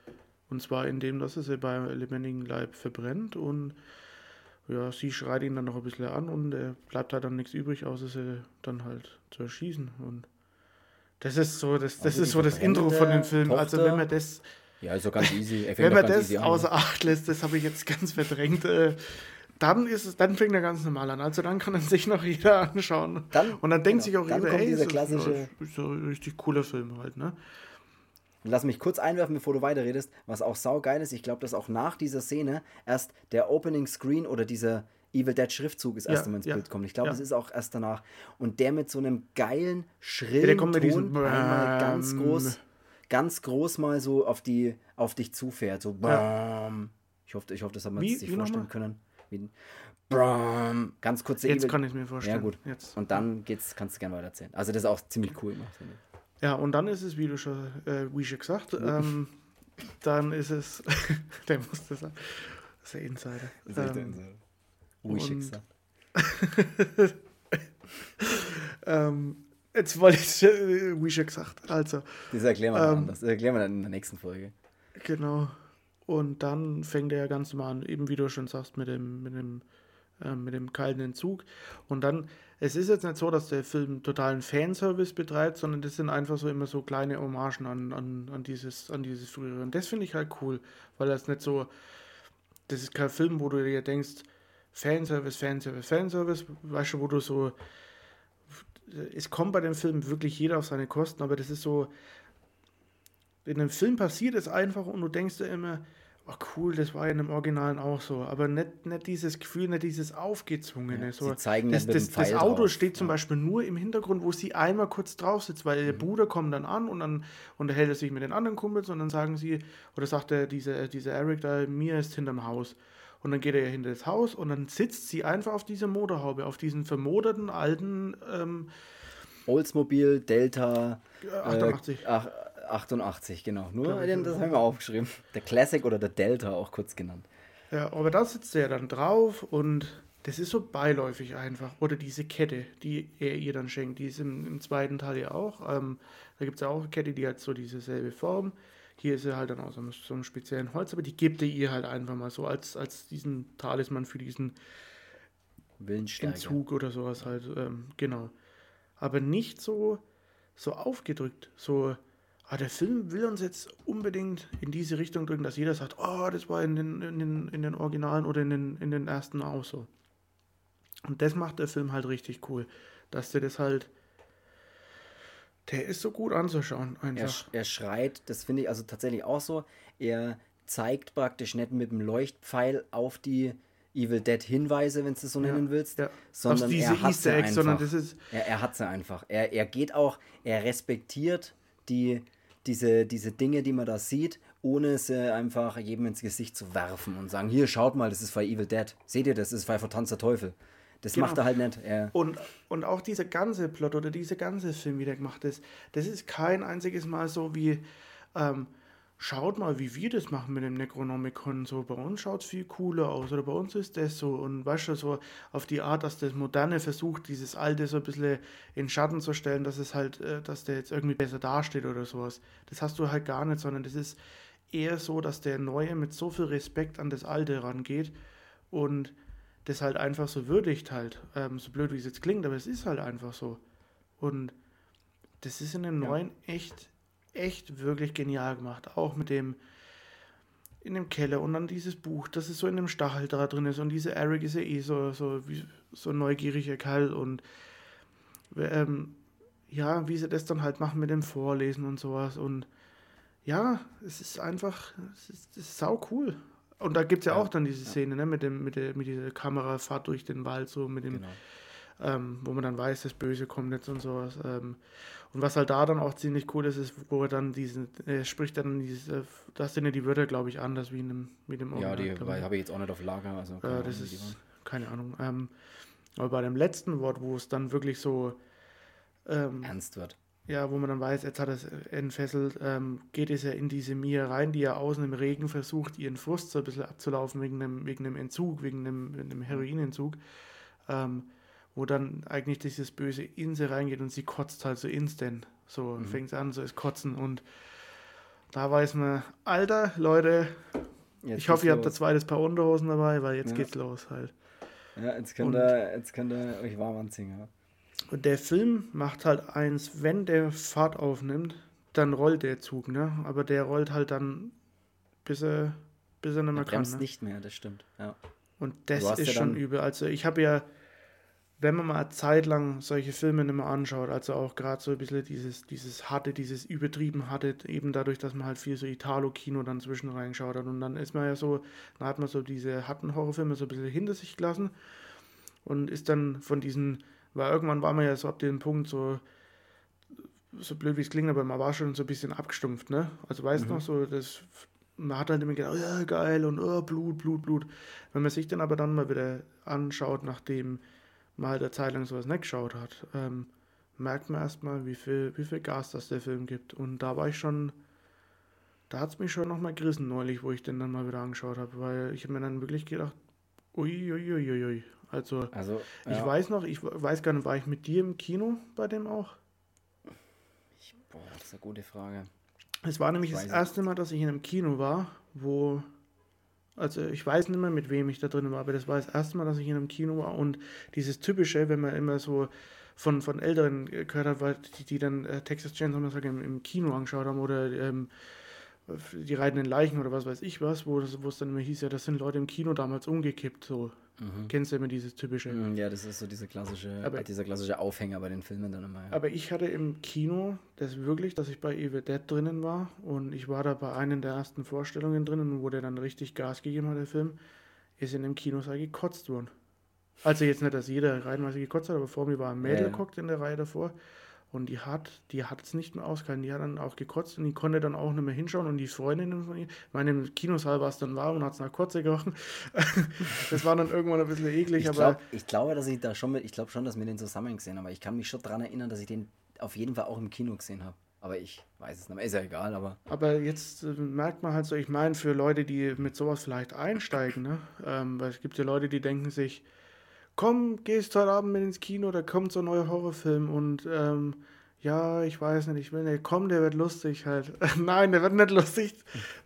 Und zwar indem, dass er sie beim lebendigen Leib verbrennt und ja, sie schreit ihn dann noch ein bisschen an und er bleibt halt dann nichts übrig, außer sie dann halt zu erschießen. Und das ist so das, das also ist so das Intro von dem Film. Tochter, also wenn man das ja, ist so ganz easy. Wenn man das außer Acht lässt, das habe ich jetzt ganz verdrängt, äh, dann ist es, dann fängt er ganz normal an. Also dann kann er sich noch jeder anschauen. Dann, und dann denkt genau, sich auch jeder, ey, ist, klassische... ist so ein richtig cooler Film halt, ne? Lass mich kurz einwerfen, bevor du weiterredest, was auch saugeil ist. Ich glaube, dass auch nach dieser Szene erst der Opening Screen oder dieser Evil Dead Schriftzug ist erst ja, ins ja, Bild kommt. Ich glaube, ja. das ist auch erst danach. Und der mit so einem geilen, schrillen ja, Ton diesen, einmal ganz groß ganz groß mal so auf, die, auf dich zufährt. So, bam. Ich, hoffe, ich hoffe, das hat man sich vorstellen können. Wie, bam. Ganz kurze Jetzt Ebel. kann ich mir vorstellen. Ja, gut. Jetzt. Und dann geht's, kannst du gerne weiter erzählen. Also, das ist auch ziemlich cool gemacht, finde ich. Ja, und dann ist es, wie du schon, äh, wie schon gesagt, ähm, dann ist es, der muss das sagen, das ist der Insider. Das ist echt der ähm, Insider. Wie schon gesagt. ähm, Jetzt wollte ich, äh, wie schon gesagt, also. Das erklären wir, ähm, anders. Das erklären wir dann in der nächsten Folge. Genau. Und dann fängt er ja ganz normal an, eben wie du schon sagst, mit dem, mit dem äh, mit dem kalten Entzug. Und dann, es ist jetzt nicht so, dass der Film totalen Fanservice betreibt, sondern das sind einfach so immer so kleine Hommagen an, an, an, dieses, an dieses frühere. Und das finde ich halt cool, weil das nicht so, das ist kein Film, wo du dir denkst, Fanservice, Fanservice, Fanservice, weißt du, wo du so, es kommt bei dem Film wirklich jeder auf seine Kosten, aber das ist so, in einem Film passiert es einfach und du denkst dir immer, oh cool, das war ja in dem Originalen auch so, aber nicht, nicht dieses Gefühl, nicht dieses Aufgezwungene. Ja, so. sie zeigen das, das, das Auto drauf. steht zum Beispiel nur im Hintergrund, wo sie einmal kurz drauf sitzt, weil Mhm. der Bruder kommt dann an und dann unterhält er sich mit den anderen Kumpels und dann sagen sie, oder sagt der, dieser, dieser Eric da, mir ist hinterm Haus. Und dann geht er hinter das Haus und dann sitzt sie einfach auf dieser Motorhaube, auf diesen vermoderten alten ähm, Oldsmobile Delta äh, 88. Äh, ach, 88, genau. Nur Glaub ich, den, das haben wir aufgeschrieben. Der Classic oder der Delta auch kurz genannt. Ja, aber da sitzt er dann drauf und das ist so beiläufig einfach. Oder diese Kette, die er ihr dann schenkt, die ist im, im zweiten Teil ja auch. Ähm, da gibt es ja auch eine Kette, die hat so dieselbe Form. Hier ist sie halt dann aus so einem, so einem speziellen Holz, aber die gibt er ihr halt einfach mal so als, als diesen Talisman für diesen. Entzug oder sowas halt. Ähm, genau. Aber nicht so, so aufgedrückt. So, ah, der Film will uns jetzt unbedingt in diese Richtung drücken, dass jeder sagt, oh, das war in den, in den, in den Originalen oder in den, in den ersten auch so. Und das macht der Film halt richtig cool. Dass der das halt. Der ist so gut anzuschauen, Er, einfach. sch- er schreit, das finde ich also tatsächlich auch so. Er zeigt praktisch nicht mit dem Leuchtpfeil auf die Evil Dead Hinweise, wenn du es so Ja, nennen willst, ja. sondern er hat sie Eggs, sondern einfach. das ist- er, er hat sie einfach. Er, er geht auch, er respektiert die, diese, diese Dinge, die man da sieht, ohne sie einfach jedem ins Gesicht zu werfen und sagen, hier, schaut mal, das ist bei Evil Dead. Seht ihr, das ist bei Vertanzter Teufel. Das Genau. macht er halt nicht. Er, Und, und auch dieser ganze Plot oder dieser ganze Film, wie der gemacht ist, das ist kein einziges Mal so wie, ähm, schaut mal, wie wir das machen mit dem Necronomicon. So, bei uns schaut es viel cooler aus oder bei uns ist das so. Und weißt du, so auf die Art, dass das Moderne versucht, dieses Alte so ein bisschen in Schatten zu stellen, dass es halt, äh, dass der jetzt irgendwie besser dasteht oder sowas. Das hast du halt gar nicht, sondern das ist eher so, dass der Neue mit so viel Respekt an das Alte rangeht und das halt einfach so würdigt halt. Ähm, so blöd wie es jetzt klingt, aber es ist halt einfach so. Und das ist in dem Ja. neuen echt, echt wirklich genial gemacht. Auch mit dem in dem Keller und dann dieses Buch, das ist so in dem Stachel da drin ist und dieser Eric ist ja eh so, so, wie, so neugieriger Kerl und ähm, ja, wie sie das dann halt machen mit dem Vorlesen und sowas und ja, es ist einfach, es ist, es ist sau cool. Und da gibt es ja, Ja, auch dann diese. Szene, ne, mit, dem, mit, der, mit dieser Kamerafahrt durch den Wald, so mit dem, genau. ähm, wo man dann weiß, das Böse kommt jetzt und sowas. Ähm, und was halt da dann auch ziemlich cool ist, ist, wo er dann diesen, er spricht dann dieses, äh, das sind ja die Wörter, glaube ich, anders wie in dem, wie dem Ja, die habe ich jetzt auch nicht auf Lager. Also keine Äh, Ahnung, das ist, keine Ahnung. Ähm, aber bei dem letzten Wort, wo es dann wirklich so, ähm, ernst wird. ja, wo man dann weiß, jetzt hat er es entfesselt, ähm, geht es ja in diese Mia rein, die ja außen im Regen versucht, ihren Frust so ein bisschen abzulaufen wegen einem, wegen einem Entzug, wegen einem, einem Heroinentzug, ähm, wo dann eigentlich dieses Böse in sie reingeht und sie kotzt halt so instant. So Mhm. fängt es an, so ist Kotzen und da weiß man, Alter, Leute, Jetzt ich hoffe, ihr habt ein zweites Paar Unterhosen dabei, weil jetzt Ja. geht's los halt. Ja, jetzt könnt, ihr, jetzt könnt ihr euch warm anziehen. Ja. Und der Film macht halt eins, wenn der Fahrt aufnimmt, dann rollt der Zug, ne? Aber der rollt halt dann, bis er, bis er nicht mehr Er kann. bremst Ne? nicht mehr, das stimmt. Ja. Und das ist schon übel. Also ich habe ja, wenn man mal eine Zeit lang solche Filme nicht mehr anschaut, also auch gerade so ein bisschen dieses, dieses harte, dieses übertrieben hatte, eben dadurch, dass man halt viel so Italo-Kino dann zwischen reingeschaut hat. Und dann ist man ja so, dann hat man so diese harten Horrorfilme so ein bisschen hinter sich gelassen und ist dann von diesen, weil irgendwann war man ja so ab dem Punkt so, so blöd wie es klingt, aber man war schon so ein bisschen abgestumpft, ne? Also weißt du Mhm. noch so, das man hat halt immer gedacht, oh, ja, geil und oh, Blut, Blut, Blut. Wenn man sich dann aber dann mal wieder anschaut, nachdem halt eine Zeit lang sowas nicht geschaut hat, ähm, merkt man erstmal, wie viel, wie viel Gas das der Film gibt. Und da war ich schon, da hat es mich schon nochmal gerissen neulich, wo ich den dann mal wieder angeschaut habe, weil ich habe mir dann wirklich gedacht, ui, ui, ui, ui. Also, Also, ich ja. weiß noch, ich weiß gar nicht, war ich mit dir im Kino bei dem auch? Ich, boah, das ist eine gute Frage. Es war nämlich Ich das erste Mal, dass ich in einem Kino war, wo Also ich weiß nicht mehr, mit wem ich da drin war, aber das war das erste Mal, dass ich in einem Kino war. Und dieses Typische, wenn man immer so von, von Älteren gehört hat, weil die, die dann äh, Texas Chainsaw Massacre im, im Kino angeschaut haben oder ähm, die reitenden Leichen oder was weiß ich was, wo, es dann immer hieß, ja, das sind Leute im Kino damals umgekippt, so. Mhm. Kennst du immer dieses typische? Mhm, ja, das ist so diese klassische, aber, dieser klassische Aufhänger bei den Filmen dann immer. Ja. Aber ich hatte im Kino das wirklich, dass ich bei Evil Dead drinnen war und ich war da bei einer der ersten Vorstellungen drinnen, wo der dann richtig Gas gegeben hat, der Film, ist in dem Kinosaal gekotzt worden. Also jetzt nicht, dass jeder reihenweise gekotzt hat, aber vor mir war ein Mädel ja, ja. in der Reihe davor und die hat, die hat es nicht mehr ausgehalten. Die hat dann auch gekotzt und die konnte dann auch nicht mehr hinschauen. Und die Freundinnen von ihr, meine im Kinosaal war es dann warm und hat es nach Kotze gerochen. das war dann irgendwann ein bisschen eklig. Ich, glaub, ich glaube, dass ich da schon mit, ich glaube schon, dass wir den zusammen gesehen haben. Aber ich kann mich schon daran erinnern, dass ich den auf jeden Fall auch im Kino gesehen habe. Aber ich weiß es nicht mehr. Ist ja egal, aber. Aber jetzt äh, merkt man halt so, ich meine, für Leute, die mit sowas vielleicht einsteigen, ne? Ähm, weil es gibt ja Leute, die denken sich, komm, gehst heute Abend mit ins Kino, da kommt so ein neuer Horrorfilm und ähm, ja, ich weiß nicht, ich will nicht, komm, der wird lustig halt. Nein, der wird nicht lustig.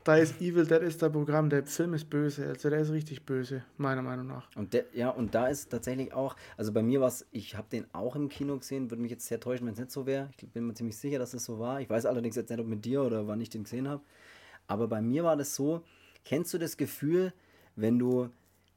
Da ist Evil Dead ist der Programm, der Film ist böse, also der ist richtig böse, meiner Meinung nach. Und der, ja, und da ist tatsächlich auch, also bei mir war es, ich habe den auch im Kino gesehen, würde mich jetzt sehr täuschen, wenn es nicht so wäre. Ich bin mir ziemlich sicher, dass es so war. Ich weiß allerdings jetzt nicht, ob mit dir oder wann ich den gesehen habe. Aber bei mir war das so, kennst du das Gefühl, wenn du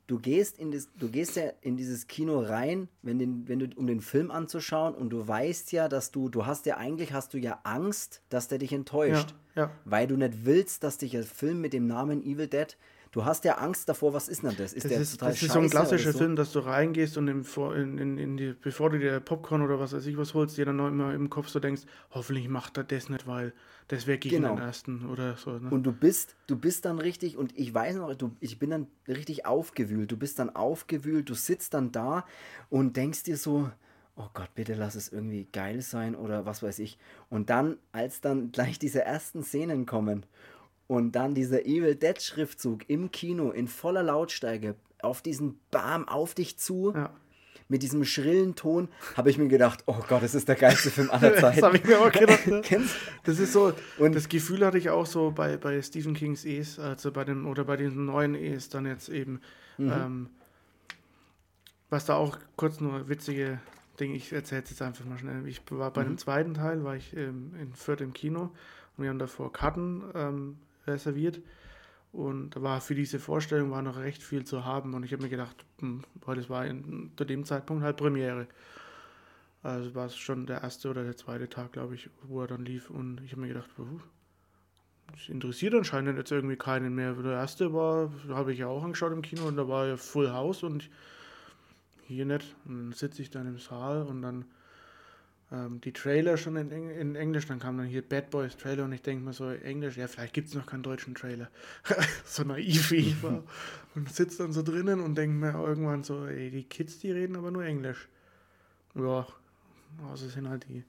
du gehst in das, du gehst ja in dieses Kino rein, wenn, den, wenn du, um den Film anzuschauen und du weißt ja, dass du, du hast ja eigentlich hast du ja Angst, dass der dich enttäuscht. Ja, ja. Weil du nicht willst, dass dich ein Film mit dem Namen Evil Dead Du hast ja Angst davor, was ist denn das? Ist das der ist, Das ist so ein klassischer so? Film, dass du reingehst und im, in, in die, bevor du dir Popcorn oder was weiß ich was holst, dir dann noch immer im Kopf so denkst, hoffentlich macht er das nicht, weil das wäre gegen genau. den ersten oder so. Ne? Und du bist, du bist dann richtig, und ich weiß noch, du, ich bin dann richtig aufgewühlt. Du bist dann aufgewühlt, du sitzt dann da und denkst dir so, oh Gott, bitte lass es irgendwie geil sein oder was weiß ich. Und dann, als dann gleich diese ersten Szenen kommen und dann dieser Evil Dead Schriftzug im Kino in voller Lautstärke auf diesen Bam auf dich zu. Ja. Mit diesem schrillen Ton habe ich mir gedacht, oh Gott, das ist der geilste Film aller Zeiten. das habe ich mir auch gedacht. Ne? das ist so, und das Gefühl hatte ich auch so bei, bei Stephen Kings E's, also bei dem, oder bei den neuen E's dann jetzt eben. Mhm. Ähm, was da auch kurz nur witzige Dinge, ich erzähle es jetzt einfach mal schnell. Ich war bei mhm. dem zweiten Teil, war ich ähm, in Fürth im Kino und wir haben davor Karten ähm, reserviert. Und da war für diese Vorstellung war noch recht viel zu haben. Und ich habe mir gedacht, hm, das war in, zu dem Zeitpunkt halt Premiere. Also war es schon der erste oder der zweite Tag, glaube ich, wo er dann lief. Und ich habe mir gedacht, das interessiert anscheinend jetzt irgendwie keinen mehr. Der erste war, habe ich ja auch angeschaut im Kino und da war ja Full House und hier nicht. Und dann sitze ich dann im Saal und dann ähm, die Trailer schon in, Eng in, Englisch, dann kam dann hier Bad Boys Trailer und ich denke mir so, Englisch, ja, vielleicht gibt es noch keinen deutschen Trailer. so naiv wie ich war. Und sitze dann so drinnen und denke mir irgendwann so, ey, die Kids, die reden aber nur Englisch. Ja, also sind halt die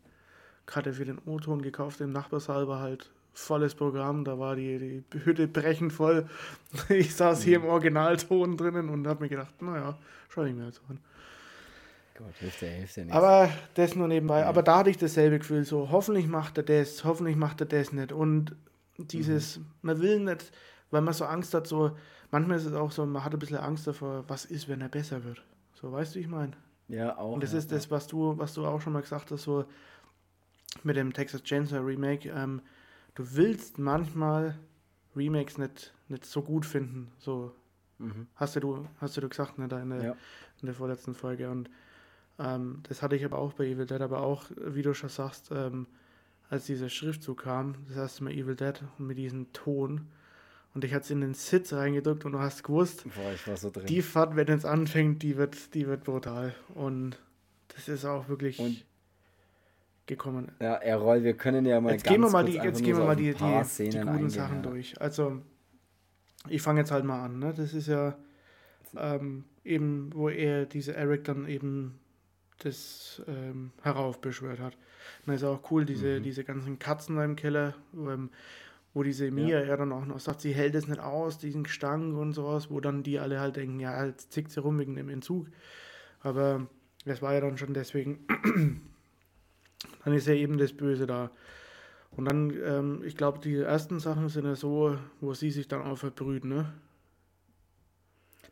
Karte für den O-Ton gekauft, im Nachbarsaal war halt volles Programm, da war die, die Hütte brechend voll. Ich saß hier im mhm. Originalton drinnen und habe mir gedacht, naja, schau ich mir jetzt an. Gott, hilft ja, hilft ja nichts. Aber das nur nebenbei. Ja. Aber da hatte ich dasselbe Gefühl, so hoffentlich macht er das, hoffentlich macht er das nicht. Und dieses, mhm. man will nicht, weil man so Angst hat, so, manchmal ist es auch so, man hat ein bisschen Angst davor, was ist, wenn er besser wird. So, weißt du, ich meine? Ja, auch. Und das ja, ist das, was du, was du auch schon mal gesagt hast, so mit dem Texas Chainsaw Remake. Ähm, du willst manchmal Remakes nicht, nicht so gut finden. So mhm. hast du, hast du gesagt, ne, da in der, ja. in der vorletzten Folge. Und ähm, das hatte ich aber auch bei Evil Dead, aber auch, wie du schon sagst, ähm, als dieser Schriftzug kam, das erste Mal Evil Dead mit diesem Ton. Und ich hatte es in den Sitz reingedrückt und du hast gewusst, Boah, so die Fahrt, wenn es anfängt, die wird, die wird brutal. Und das ist auch wirklich und, gekommen. Ja, Errol, wir können ja mal jetzt ganz gehen wir mal die, Jetzt gehen wir mal die, die, die, guten eingehen, Sachen ja. durch. Also, ich fange jetzt halt mal an. Ne? Das ist ja ähm, eben, wo er, diese Eric dann eben das ähm, heraufbeschwört hat. Und ist auch cool, diese, mhm. diese ganzen Katzen da im Keller, ähm, wo diese Mia ja. ja. dann auch noch sagt, sie hält es nicht aus, diesen Gestank und sowas, wo dann die alle halt denken, ja, jetzt zickt sie rum wegen dem Entzug. Aber das war ja dann schon deswegen, dann ist ja eben das Böse da. Und dann, ähm, ich glaube, die ersten Sachen sind ja so, wo sie sich dann auch verbrühen, ne?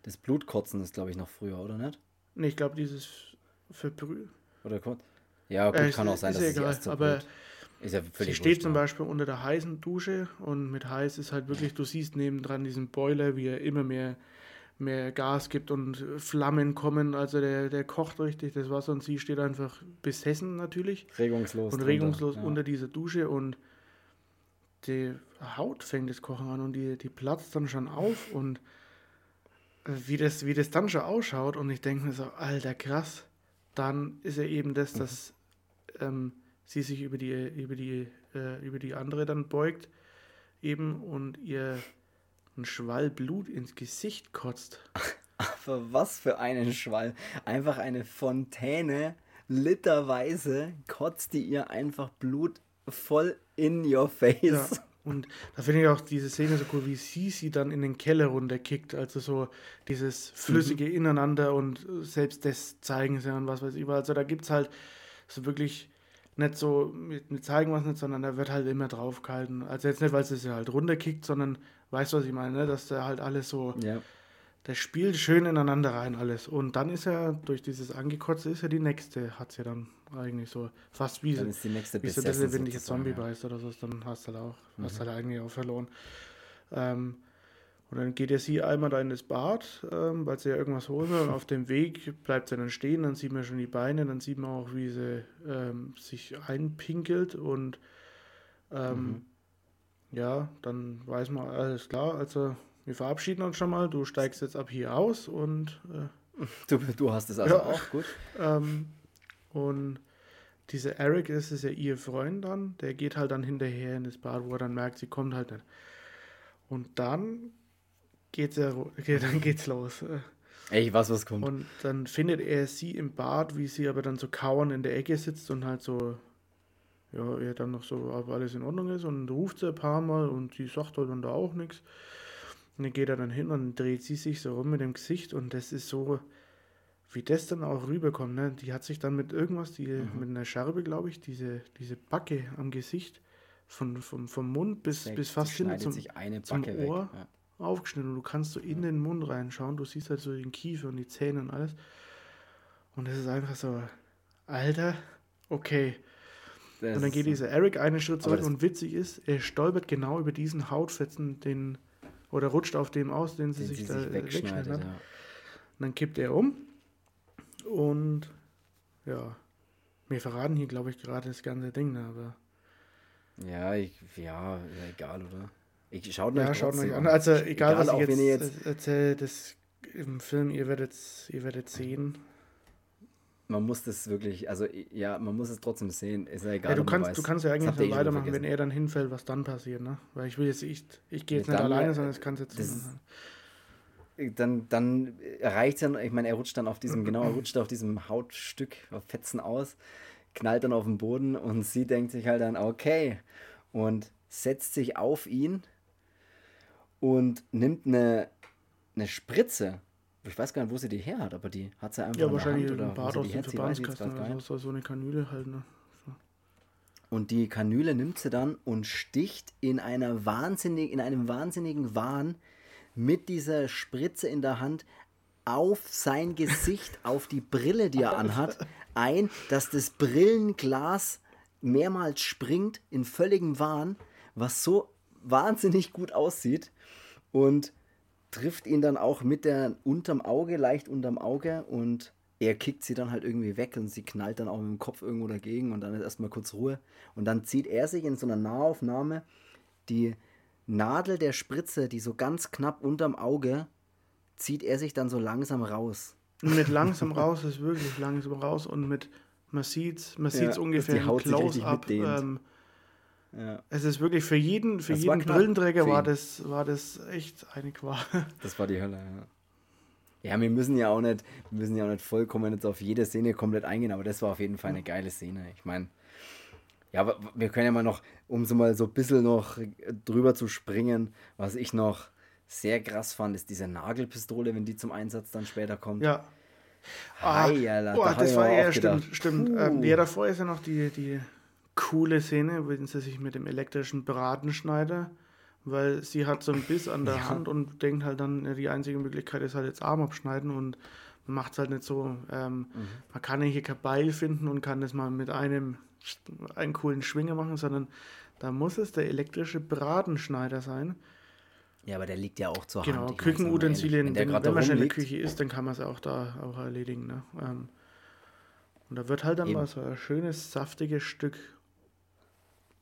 Das Blutkotzen ist, glaube ich, noch früher, oder nicht? Nee, ich glaube, dieses Verbrühen. Oder kurz? Ja, gut, Äh, kann auch sein, dass ja es egal, erst so aber ist ja Sie steht wurscht, zum. Beispiel unter der heißen Dusche und mit heiß ist halt wirklich, du siehst nebendran diesen Boiler, wie er immer mehr, mehr Gas gibt und Flammen kommen. Also der, der kocht richtig das Wasser und sie steht einfach besessen natürlich regungslos. und drunter, regungslos ja. unter dieser Dusche und die Haut fängt das Kochen an und die, die platzt dann schon auf und wie das, wie das dann schon ausschaut und ich denke mir so, alter krass, dann ist ja eben das, Mhm. dass ähm, sie sich über die, über, die, äh, über die andere dann beugt eben und ihr ein Schwall Blut ins Gesicht kotzt. Aber was für einen Schwall. Einfach eine Fontäne, literweise kotzt die ihr einfach Blut voll in your face. Ja. Und da finde ich auch diese Szene so cool, wie sie sie dann in den Keller runterkickt. Also so dieses flüssige Ineinander und selbst das zeigen sie und was weiß ich. Also da gibt es halt so wirklich nicht so, mit, mit zeigen was nicht, sondern da wird halt immer drauf gehalten. Also jetzt nicht, weil sie sie halt runterkickt, sondern weißt du, was ich meine, ne? dass da halt alles so, Ja. Das spielt schön ineinander rein alles. Und dann ist ja, durch dieses Angekotze ist ja die nächste, hat sie dann eigentlich so, fast wie, Dann ist die nächste wie so ein sozusagen, Zombie ja. Mhm. beißt oder so, dann hast du halt auch, hast halt eigentlich auch verloren. Ähm, und dann geht ja sie einmal da in das Bad, ähm, weil sie ja irgendwas holen will. Und auf dem Weg bleibt sie dann stehen, dann sieht man schon die Beine, dann sieht man auch, wie sie ähm, sich einpinkelt und ähm, Mhm. ja, dann weiß man, alles klar, also wir verabschieden uns schon mal, du steigst jetzt ab hier aus und äh, Du, du hast es also Ja. auch, gut. ähm, und dieser Eric ist es ja ihr Freund dann, der geht halt dann hinterher in das Bad, wo er dann merkt, sie kommt halt nicht. Und dann geht's ja, geht, dann geht's los. Ey, ich weiß, was kommt. Und dann findet er sie im Bad, wie sie aber dann so kauern in der Ecke sitzt und halt so, ja, er dann noch so, ob alles in Ordnung ist und ruft sie ein paar Mal und sie sagt halt dann da auch nichts. Und dann geht er dann hin und dreht sie sich so rum mit dem Gesicht und das ist so, wie das dann auch rüberkommt, ne? Die hat sich dann mit irgendwas, die, mit einer Scherbe, glaube ich, diese, diese Backe am Gesicht von, vom, vom Mund bis, Weg. bis fast hin zum, sich eine zum Ohr weg. aufgeschnitten und du kannst so in den Mund reinschauen, du siehst halt so den Kiefer und die Zähne und alles. Und es ist einfach so, Alter, okay. Ja. Und dann geht dieser Eric einen Schritt zurück das- und witzig ist, er stolpert genau über diesen Hautfetzen, den oder rutscht auf dem aus, den sie den sich sie da sich wegschneidet. wegschneidet. hat. Ja. Und dann kippt er um und ja, wir verraten hier, glaube ich, gerade das ganze Ding, aber Ja, ich, ja, egal, oder? Ich schaut ja, euch schaut euch an. Also egal, was auch ich jetzt, jetzt erzähle, das im Film, ihr werdet ihr werdet sehen. Man muss das wirklich, also ja, man muss es trotzdem sehen. Ist ja egal. Ja, du kannst, weiß. du kannst ja eigentlich dann eh weitermachen, wenn er dann hinfällt, was dann passiert, ne? Weil ich will jetzt, ich, ich gehe jetzt Ja, nicht dann, alleine, äh, sondern das kannst jetzt. das- Dann, dann erreicht er, ich meine, er rutscht dann auf diesem, genau, er rutscht auf diesem Hautstück, auf Fetzen aus, knallt dann auf den Boden und sie denkt sich halt dann, okay, und setzt sich auf ihn und nimmt eine, eine Spritze. Ich weiß gar nicht, wo sie die her hat, aber die hat sie einfach ja, in der wahrscheinlich Hand oder wo Bad aus die dem Verbandskasten oder nicht. so, so eine Kanüle halt, ne? Und die Kanüle nimmt sie dann und sticht in, einer wahnsinnig, in einem wahnsinnigen Wahn mit dieser Spritze in der Hand auf sein Gesicht, auf die Brille, die er anhat, ein, dass das Brillenglas mehrmals springt in völligem Wahn, was so wahnsinnig gut aussieht und trifft ihn dann auch mit der unterm Auge, leicht unterm Auge und er kickt sie dann halt irgendwie weg und sie knallt dann auch mit dem Kopf irgendwo dagegen und dann ist erstmal kurz Ruhe. Und dann zieht er sich in so einer Nahaufnahme die Nadel der Spritze, die so ganz knapp unterm Auge, zieht er sich dann so langsam raus. Mit langsam raus ist wirklich langsam raus und mit, man sieht's, man Ja, ungefähr die Haut Close-Up. Ähm, Ja, es ist wirklich für jeden, für Das war jeden knapp Brillenträger war das, war das echt eine Qual. das war die Hölle, ja. Ja, wir müssen ja auch nicht, wir müssen ja auch nicht vollkommen jetzt auf jede Szene komplett eingehen, aber das war auf jeden Fall eine geile Szene. Ich meine, ja, aber wir können ja mal noch, um so mal so ein bisschen noch drüber zu springen, was ich noch sehr krass fand, ist diese Nagelpistole, wenn die zum Einsatz dann später kommt. Ja. Ah, Heiala, oh, da das war ja, stimmt, stimmt. Ähm, ja, davor ist ja noch die, die coole Szene, wenn sie sich mit dem elektrischen Bratenschneider weil sie hat so einen Biss an der ja. Hand und denkt halt dann, die einzige Möglichkeit ist halt jetzt Arm abschneiden und man macht es halt nicht so. Ähm, mhm. Man kann hier kein Beil finden und kann das mal mit einem einen coolen Schwinger machen, sondern da muss es der elektrische Bratenschneider sein. Ja, aber der liegt ja auch zur genau, Hand. Genau, Küchenutensilien, wenn, wenn, wenn man schon in der Küche ist, dann kann man es auch da auch erledigen. Ne? Ähm, und da wird halt dann Eben. mal so ein schönes, saftiges Stück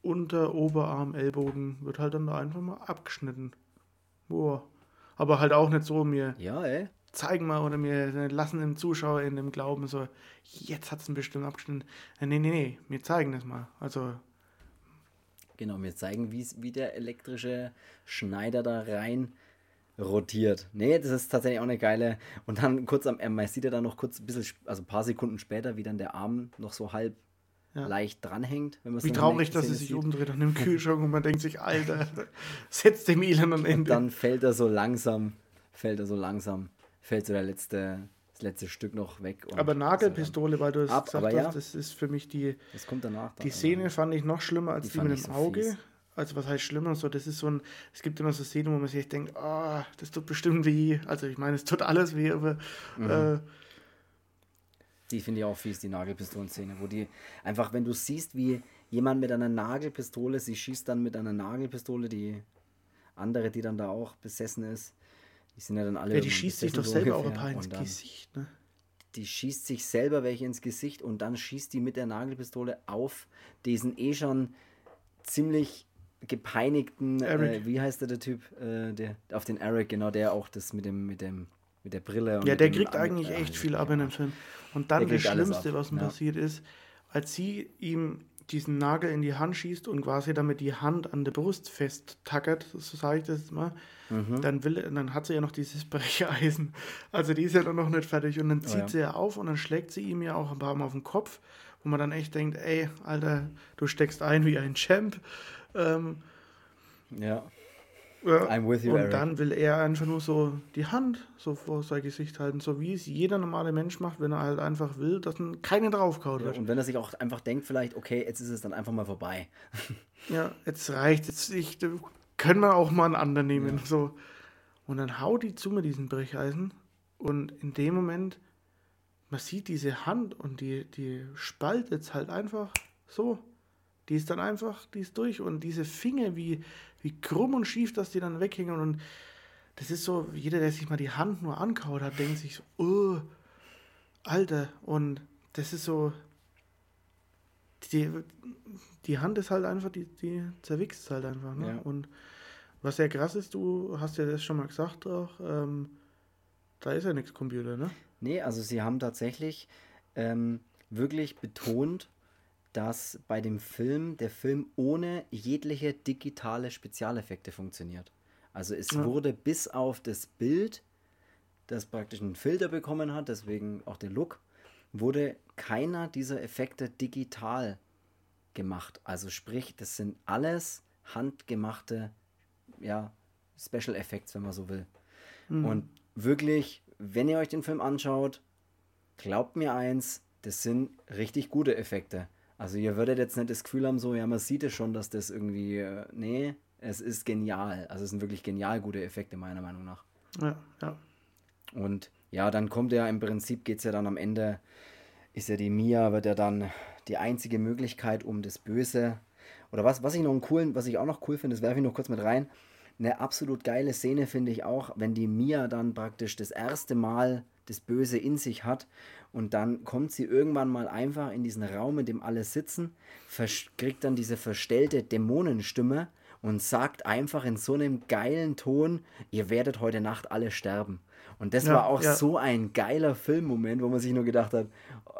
unter Oberarm, Ellbogen, wird halt dann da einfach mal abgeschnitten. Boah. Aber halt auch nicht so mir. Ja, ey. Zeigen mal oder mir lassen den Zuschauer in dem Glauben so, jetzt hat es ihn bestimmt abgeschnitten. Nee, nee, nee, wir zeigen das mal. Also Genau, wir zeigen, wie der elektrische Schneider da rein rotiert. Nee, das ist tatsächlich auch eine geile. Und dann kurz am, man sieht ja dann noch kurz ein bisschen, also ein paar Sekunden später, wie dann der Arm noch so halb ja. leicht dranhängt. Wenn wie traurig, dass er sich umdreht an dem Kühlschrank und man denkt sich, Alter, setzt dem Elend am Ende. Und dann fällt er so langsam, fällt er so langsam, fällt so der letzte letzte Stück noch weg. aber Nagelpistole, weil du es gesagt hast, ja, das ist für mich die. Das kommt danach. Die Szene fand ich noch schlimmer als die, die mit dem so Auge. Fies. Also was heißt schlimmer? So, das ist so ein, es gibt immer so Szenen, wo man sich denkt, ah, oh, das tut bestimmt weh. Also ich meine, es tut alles weh, aber mhm. äh, die finde ich auch fies, die Nagelpistolen-Szene, wo die einfach, wenn du siehst, wie jemand mit einer Nagelpistole, sie schießt dann mit einer Nagelpistole, die andere, die dann da auch besessen ist, die sind ja dann alle. Ja, die schießt sich doch selber auch ein paar ins Gesicht, ne? Die schießt sich selber welche ins Gesicht und dann schießt die mit der Nagelpistole auf diesen eh schon ziemlich gepeinigten, äh, wie heißt der, der Typ, äh, der, auf den Eric, genau, der auch das mit dem, mit dem, mit der Brille. ja, der kriegt eigentlich echt äh, viel ab in dem Film. Und dann das Schlimmste, was ihm ja. passiert ist, als sie ihm diesen Nagel in die Hand schießt und quasi damit die Hand an der Brust festtackert, so sage ich das mal, mhm. dann, will, dann hat sie ja noch dieses Brecheisen. Also die ist ja dann noch nicht fertig. Und dann oh zieht oh ja. sie ja auf und dann schlägt sie ihm ja auch ein paar Mal auf den Kopf, wo man dann echt denkt, ey, Alter, du steckst ein wie ein Champ. Ähm, ja. Ja, I'm with you, und Eric. dann will er einfach nur so die Hand so vor sein Gesicht halten, so wie es jeder normale Mensch macht, wenn er halt einfach will, dass dann keine draufkaut ja, Und wenn er sich auch einfach denkt, vielleicht, okay, jetzt ist es dann einfach mal vorbei. ja, jetzt reicht, jetzt ich, können wir auch mal einen anderen nehmen. Ja. So. Und dann haut die zu mit diesem Brecheisen und in dem Moment, man sieht diese Hand und die, die spaltet es halt einfach so. Die ist dann einfach, die ist durch und diese Finger, wie, wie krumm und schief, dass die dann weghängen und das ist so, jeder, der sich mal die Hand nur ankaut hat, denkt sich so, oh, Alter, und das ist so, die, die Hand ist halt einfach, die, die zerwichst halt einfach. Ne? Ja. Und was ja krass ist, du hast ja das schon mal gesagt auch, ähm, da ist ja nichts Computer, ne? Nee, also sie haben tatsächlich ähm, wirklich betont, dass bei dem Film der Film ohne jegliche digitale Spezialeffekte funktioniert. Also es ja. wurde bis auf das Bild, das praktisch einen Filter bekommen hat, deswegen auch der Look, wurde keiner dieser Effekte digital gemacht. Also sprich, das sind alles handgemachte ja, Special Effects, wenn man so will. Mhm. Und wirklich, wenn ihr euch den Film anschaut, glaubt mir eins, das sind richtig gute Effekte. Also ihr würdet jetzt nicht das Gefühl haben, so, ja, man sieht es schon, dass das irgendwie, äh, nee, es ist genial. Also es sind wirklich genial gute Effekte, meiner Meinung nach. Ja, ja. Und ja, dann kommt ja im Prinzip, geht es ja dann am Ende, ist ja die Mia, wird ja dann die einzige Möglichkeit, um das Böse, oder was, was ich noch einen coolen, was ich auch noch cool finde, das werfe ich noch kurz mit rein, eine absolut geile Szene finde ich auch, wenn die Mia dann praktisch das erste Mal das Böse in sich hat und dann kommt sie irgendwann mal einfach in diesen Raum, in dem alle sitzen, kriegt dann diese verstellte Dämonenstimme und sagt einfach in so einem geilen Ton, ihr werdet heute Nacht alle sterben. Und das ja, war auch ja. so ein geiler Filmmoment, wo man sich nur gedacht hat,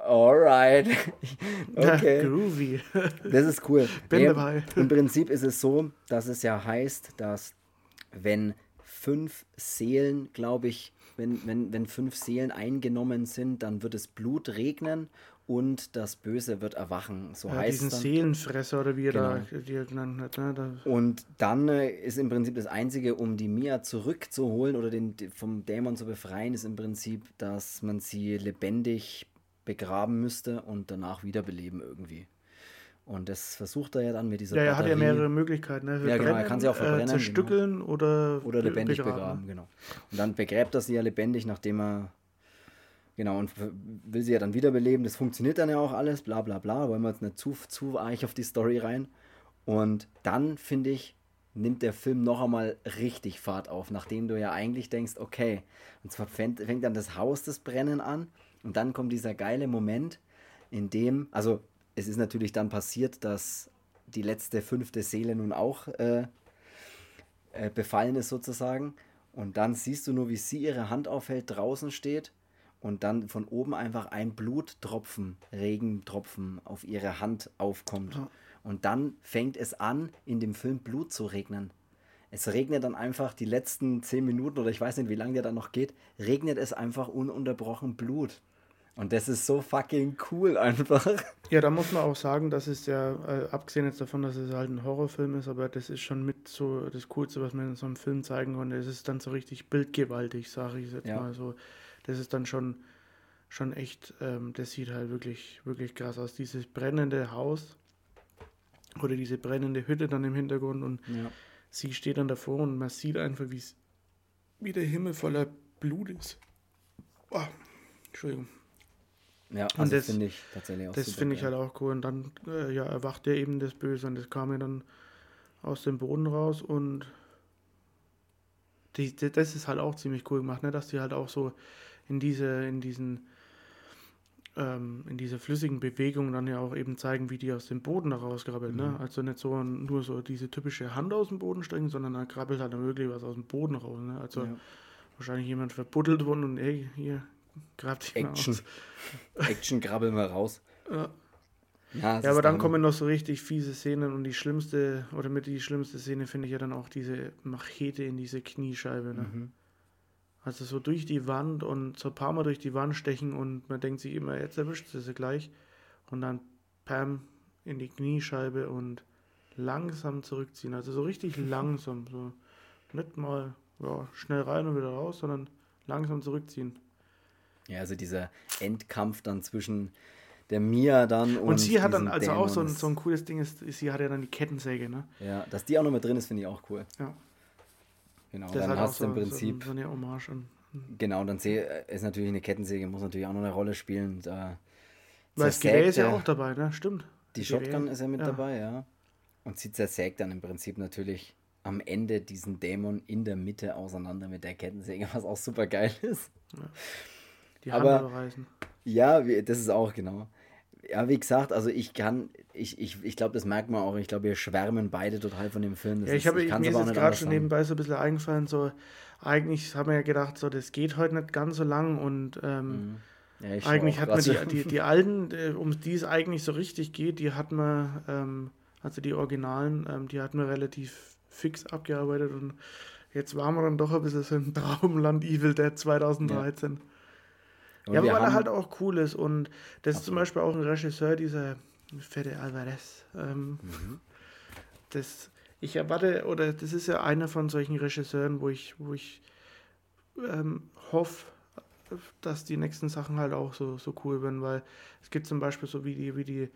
alright, okay. Ja, groovy. das ist cool. Bin dabei. Im Prinzip ist es so, dass es ja heißt, dass wenn fünf Seelen, glaube ich, wenn, wenn, wenn fünf Seelen eingenommen sind, dann wird es Blut regnen und das Böse wird erwachen. So ja, heißt diesen dann. Seelenfresser oder wie er genau. da die er genannt hat. Ne? Und dann äh, ist im Prinzip das Einzige, um die Mia zurückzuholen oder den, vom Dämon zu befreien, ist im Prinzip, dass man sie lebendig begraben müsste und danach wiederbeleben irgendwie. Und das versucht er ja dann mit dieser Ja, er hat ja mehrere Möglichkeiten. Ne? Ja, genau, er kann sie auch äh, verbrennen. genau. zerstückeln oder, Oder lebendig begraben. begraben. genau. Und dann begräbt er sie ja lebendig, nachdem er. Genau, und will sie ja dann wiederbeleben. Das funktioniert dann ja auch alles, bla bla bla. Wollen wir jetzt nicht zu, zu arg auf die Story rein. Und dann, finde ich, nimmt der Film noch einmal richtig Fahrt auf, nachdem du ja eigentlich denkst, okay, und zwar fängt, fängt dann das Haus das Brennen an und dann kommt dieser geile Moment, in dem, also es ist natürlich dann passiert, dass die letzte fünfte Seele nun auch äh, äh, befallen ist sozusagen. Und dann siehst du nur, wie sie ihre Hand aufhält, draußen steht und dann von oben einfach ein Bluttropfen, Regentropfen auf ihre Hand aufkommt. Ja. Und dann fängt es an, in dem Film Blut zu regnen. Es regnet dann einfach die letzten zehn Minuten oder ich weiß nicht, wie lange der dann noch geht, regnet es einfach ununterbrochen Blut. Und das ist so fucking cool einfach. Ja, da muss man auch sagen, dass es ja, äh, abgesehen jetzt davon, dass es halt ein Horrorfilm ist, aber das ist schon mit so das Coolste, was man in so einem Film zeigen konnte. Es ist dann so richtig bildgewaltig, sage ich jetzt Ja. mal so. Das ist dann schon, schon echt, ähm, das sieht halt wirklich, wirklich krass aus. Dieses brennende Haus oder diese brennende Hütte dann im Hintergrund und Ja. sie steht dann davor und man sieht einfach, wie der Himmel voller Blut ist. Oh, Entschuldigung. Ja, Und also das- finde ich tatsächlich auch Das finde ich halt auch cool. Und dann äh, ja, erwacht ja eben das Böse und das kam ja dann aus dem Boden raus und die, die, das ist halt auch ziemlich cool gemacht, ne? dass die halt auch so in diese, in diesen, ähm, in diese flüssigen Bewegungen dann ja auch eben zeigen, wie die aus dem Boden da rauskrabbeln. Ne? Mhm. Also nicht so nur so diese typische Hand aus dem Boden strecken, sondern da krabbelt halt dann wirklich was aus dem Boden raus. Ne? Also Ja. wahrscheinlich jemand verbuddelt worden und ey, hier, grabt dich mal Action. aus. Action krabbeln wir raus. Ja. Ja, Ja, aber dann kommen noch so richtig fiese Szenen und die schlimmste, oder mit die schlimmste Szene finde ich ja dann auch diese Machete in diese Kniescheibe. Ne? Mhm. Also so durch die Wand und so ein paar Mal durch die Wand stechen und man denkt sich immer, jetzt erwischt sie sie gleich. Und dann Pam in die Kniescheibe und langsam zurückziehen. Also so richtig langsam. So nicht mal ja, schnell rein und wieder raus, sondern langsam zurückziehen. Ja, also dieser Endkampf dann zwischen der Mia dann und. Und, sie hat dann, also auch so ein, so ein cooles Ding ist, sie hat ja dann die Kettensäge, ne? Ja, dass die auch noch mit drin ist, finde ich auch cool. Ja. Genau, Das dann hast du so, im Prinzip. so, eine Hommage an. Genau, dann seh, ist natürlich eine Kettensäge, muss natürlich auch noch eine Rolle spielen. Da Weil das Gewehr ist ja auch dabei, ne? Stimmt. Die. Shotgun ist ja mit Ja. dabei, ja. Und sie zersägt dann im Prinzip natürlich am Ende diesen Dämon in der Mitte auseinander mit der Kettensäge, was auch super geil ist. Die Aber- Hand überreißen. Ja, wie- das ist auch genau. Ja, wie gesagt, also ich kann, ich, ich, ich glaube, das merkt man auch. Ich glaube, wir schwärmen beide total von dem Film. Das Ja, ich habe mir ist jetzt gerade schon nebenbei so ein bisschen eingefallen, so eigentlich haben wir ja gedacht, so das geht heute nicht ganz so lang und ähm, Ja, ich eigentlich hat man die, grad so- die, die alten, äh, um die es eigentlich so richtig geht, die hat man, ähm, also die Originalen, ähm, die hat man relativ fix abgearbeitet und jetzt waren wir dann doch ein bisschen so im Traumland Evil Dead 2013. Und Ja, weil er halt auch cool ist. Und das ist zum Absolut. Beispiel auch ein Regisseur, dieser Fede Alvarez. Ähm, Mhm. das, ich erwarte, oder das ist ja einer von solchen Regisseuren, wo ich, wo ich ähm, hoffe, dass die nächsten Sachen halt auch so, so cool werden, weil es gibt zum Beispiel so wie die, wie die,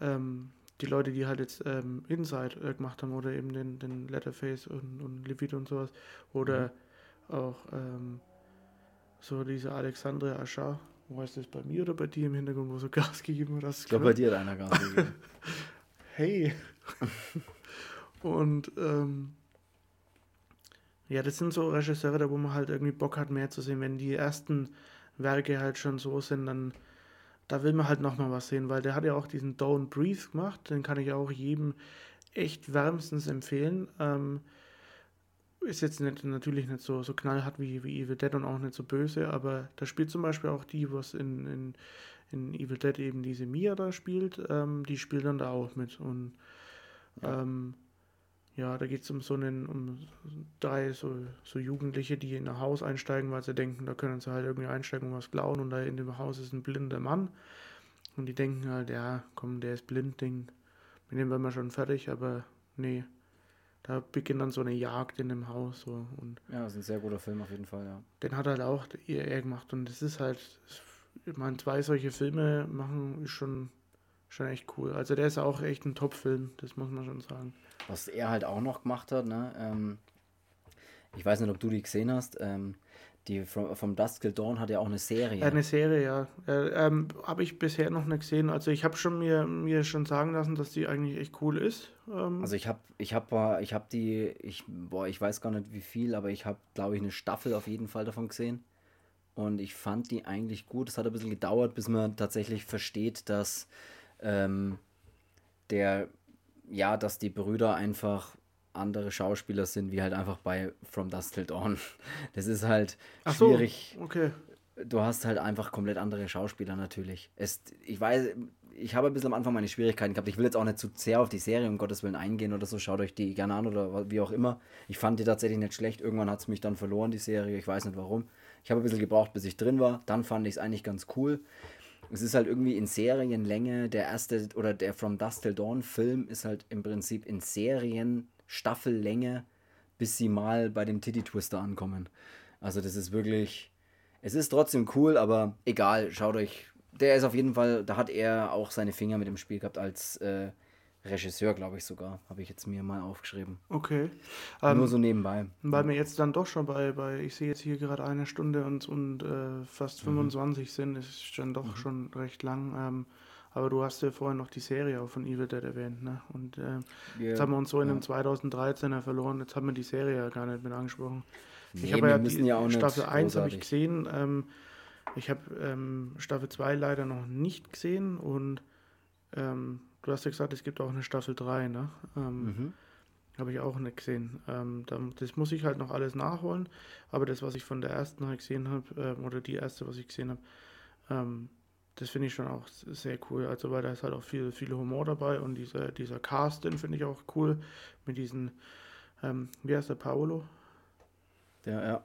ähm, die Leute, die halt jetzt ähm, Inside äh, gemacht haben oder eben den, den Letterface und, und Levit und sowas oder auch ähm, so diese Alexandre Aschar, wo heißt das bei mir oder bei dir im Hintergrund, wo so Gas gegeben du Ich glaube, bei dir hat einer Gas gegeben. hey. und ähm, ja, das sind so Regisseure, da wo man halt irgendwie Bock hat, mehr zu sehen. Wenn die ersten Werke halt schon so sind, dann da will man halt nochmal was sehen, weil der hat ja auch diesen Don't Breathe gemacht, den kann ich auch jedem echt wärmstens empfehlen. Ähm, ist jetzt nicht, natürlich nicht so, so knallhart wie, wie Evil Dead und auch nicht so böse, aber da spielt zum Beispiel auch die, was in, in, in Evil Dead eben diese Mia da spielt, ähm, die spielt dann da auch mit. Und Ja. ähm, ja, da geht es um so einen, um drei so, so Jugendliche, die in ein Haus einsteigen, weil sie denken, da können sie halt irgendwie einsteigen und was klauen und da in dem Haus ist ein blinder Mann. Und die denken halt, ja, komm, der ist blind, Ding. Mit dem werden wir schon fertig, aber nee. Da beginnt dann so eine Jagd in dem Haus so und ja, das ist ein sehr guter Film auf jeden Fall, ja. den hat halt auch er, gemacht und es ist halt, ich meine, zwei solche Filme machen ist schon, schon echt cool. Also der ist auch echt ein Top-Film, das muss man schon sagen. Was er halt auch noch gemacht hat, ne? Ähm, ich weiß nicht, ob du die gesehen hast. Ähm, die vom, vom Dusk Till Dawn hat ja auch eine Serie. Eine Serie, ja. Äh, ähm, habe ich bisher noch nicht gesehen. Also ich habe schon mir, mir schon sagen lassen, dass die eigentlich echt cool ist. Ähm, also ich habe ich hab, ich hab die, ich, boah, ich weiß gar nicht wie viel, aber ich habe, glaube ich, eine Staffel auf jeden Fall davon gesehen. Und ich fand die eigentlich gut. Es hat ein bisschen gedauert, bis man tatsächlich versteht, dass ähm, der, ja, dass die Brüder einfach andere Schauspieler sind, wie halt einfach bei From Dust Till Dawn. Das ist halt Ach schwierig. So, okay. Du hast halt einfach komplett andere Schauspieler natürlich. Es, ich weiß, ich habe ein bisschen am Anfang meine Schwierigkeiten gehabt. Ich will jetzt auch nicht zu sehr auf die Serie um Gottes Willen eingehen oder so. Schaut euch die gerne an oder wie auch immer. Ich fand die tatsächlich nicht schlecht. Irgendwann hat es mich dann verloren, die Serie. Ich weiß nicht warum. Ich habe ein bisschen gebraucht, bis ich drin war. Dann fand ich es eigentlich ganz cool. Es ist halt irgendwie in Serienlänge. Der erste oder der From Dust Till Dawn Film ist halt im Prinzip in Serien Staffellänge, bis sie mal bei dem Titty Twister ankommen. Also das ist wirklich, es ist trotzdem cool, aber egal, schaut euch, der ist auf jeden Fall, da hat er auch seine Finger mit dem Spiel gehabt als äh, Regisseur, glaube ich sogar, habe ich jetzt mir mal aufgeschrieben. Okay. Nur ähm, so nebenbei. Weil wir jetzt dann doch schon bei, bei ich sehe jetzt hier gerade eine Stunde und, und äh, fast 25 mhm. sind, ist dann doch mhm. schon recht lang. Ähm, aber du hast ja vorhin noch die Serie auch von Evil Dead erwähnt, ne? Und äh, yeah. jetzt haben wir uns so in ja. dem 2013er verloren, jetzt haben wir die Serie ja gar nicht mit angesprochen. Nee, ich habe ja die ja Staffel 1 habe ich gesehen. Ähm, ich habe ähm, Staffel 2 leider noch nicht gesehen und ähm, du hast ja gesagt, es gibt auch eine Staffel 3, ne? Ähm, mhm. Habe ich auch nicht gesehen. Ähm, das muss ich halt noch alles nachholen. Aber das, was ich von der ersten halt gesehen habe, äh, oder die erste, was ich gesehen habe, ähm, das finde ich schon auch sehr cool. Also, weil da ist halt auch viel, viel Humor dabei und dieser, dieser Cast, den finde ich auch cool. Mit diesen, ähm, wie heißt der, Paolo? Der, ja.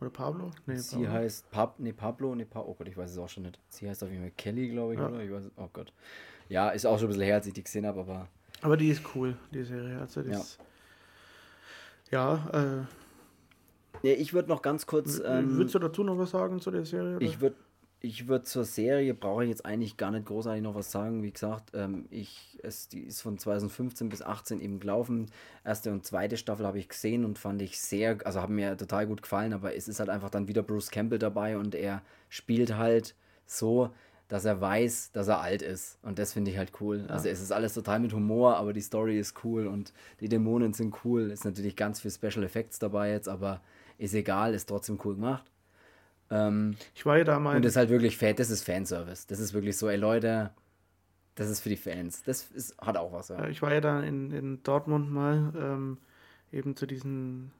Oder Pablo? Nee, Sie Pablo. heißt Pab, nee, Pablo, nee, pa oh Gott, ich weiß es auch schon nicht. Sie heißt auf jeden Fall Kelly, glaube ich, ja. oder? Ich weiß, oh Gott. Ja, ist auch schon ein bisschen her, als ich die gesehen habe, aber. Aber die ist cool, die Serie. Also, die ja. Ist, ja, äh. Ja, ich würde noch ganz kurz. Ähm, Würdest du dazu noch was sagen zu der Serie? Oder? Ich würde ich würde zur Serie, brauche ich jetzt eigentlich gar nicht großartig noch was sagen. Wie gesagt, ähm, ich, es, die ist von 2015 bis 18 eben gelaufen. Erste und zweite Staffel habe ich gesehen und fand ich sehr, also haben mir total gut gefallen, aber es ist halt einfach dann wieder Bruce Campbell dabei und er spielt halt so, dass er weiß, dass er alt ist. Und das finde ich halt cool. Ja. Also es ist alles total mit Humor, aber die Story ist cool und die Dämonen sind cool. Ist natürlich ganz viel Special Effects dabei jetzt, aber ist egal, ist trotzdem cool gemacht. Ähm, ich war ja da mal. Und das ist halt wirklich Fan, das ist Fanservice. Das ist wirklich so, ey Leute, das ist für die Fans. Das ist, hat auch was. Ja. Ich war ja da in, in Dortmund mal, ähm, eben zu diesen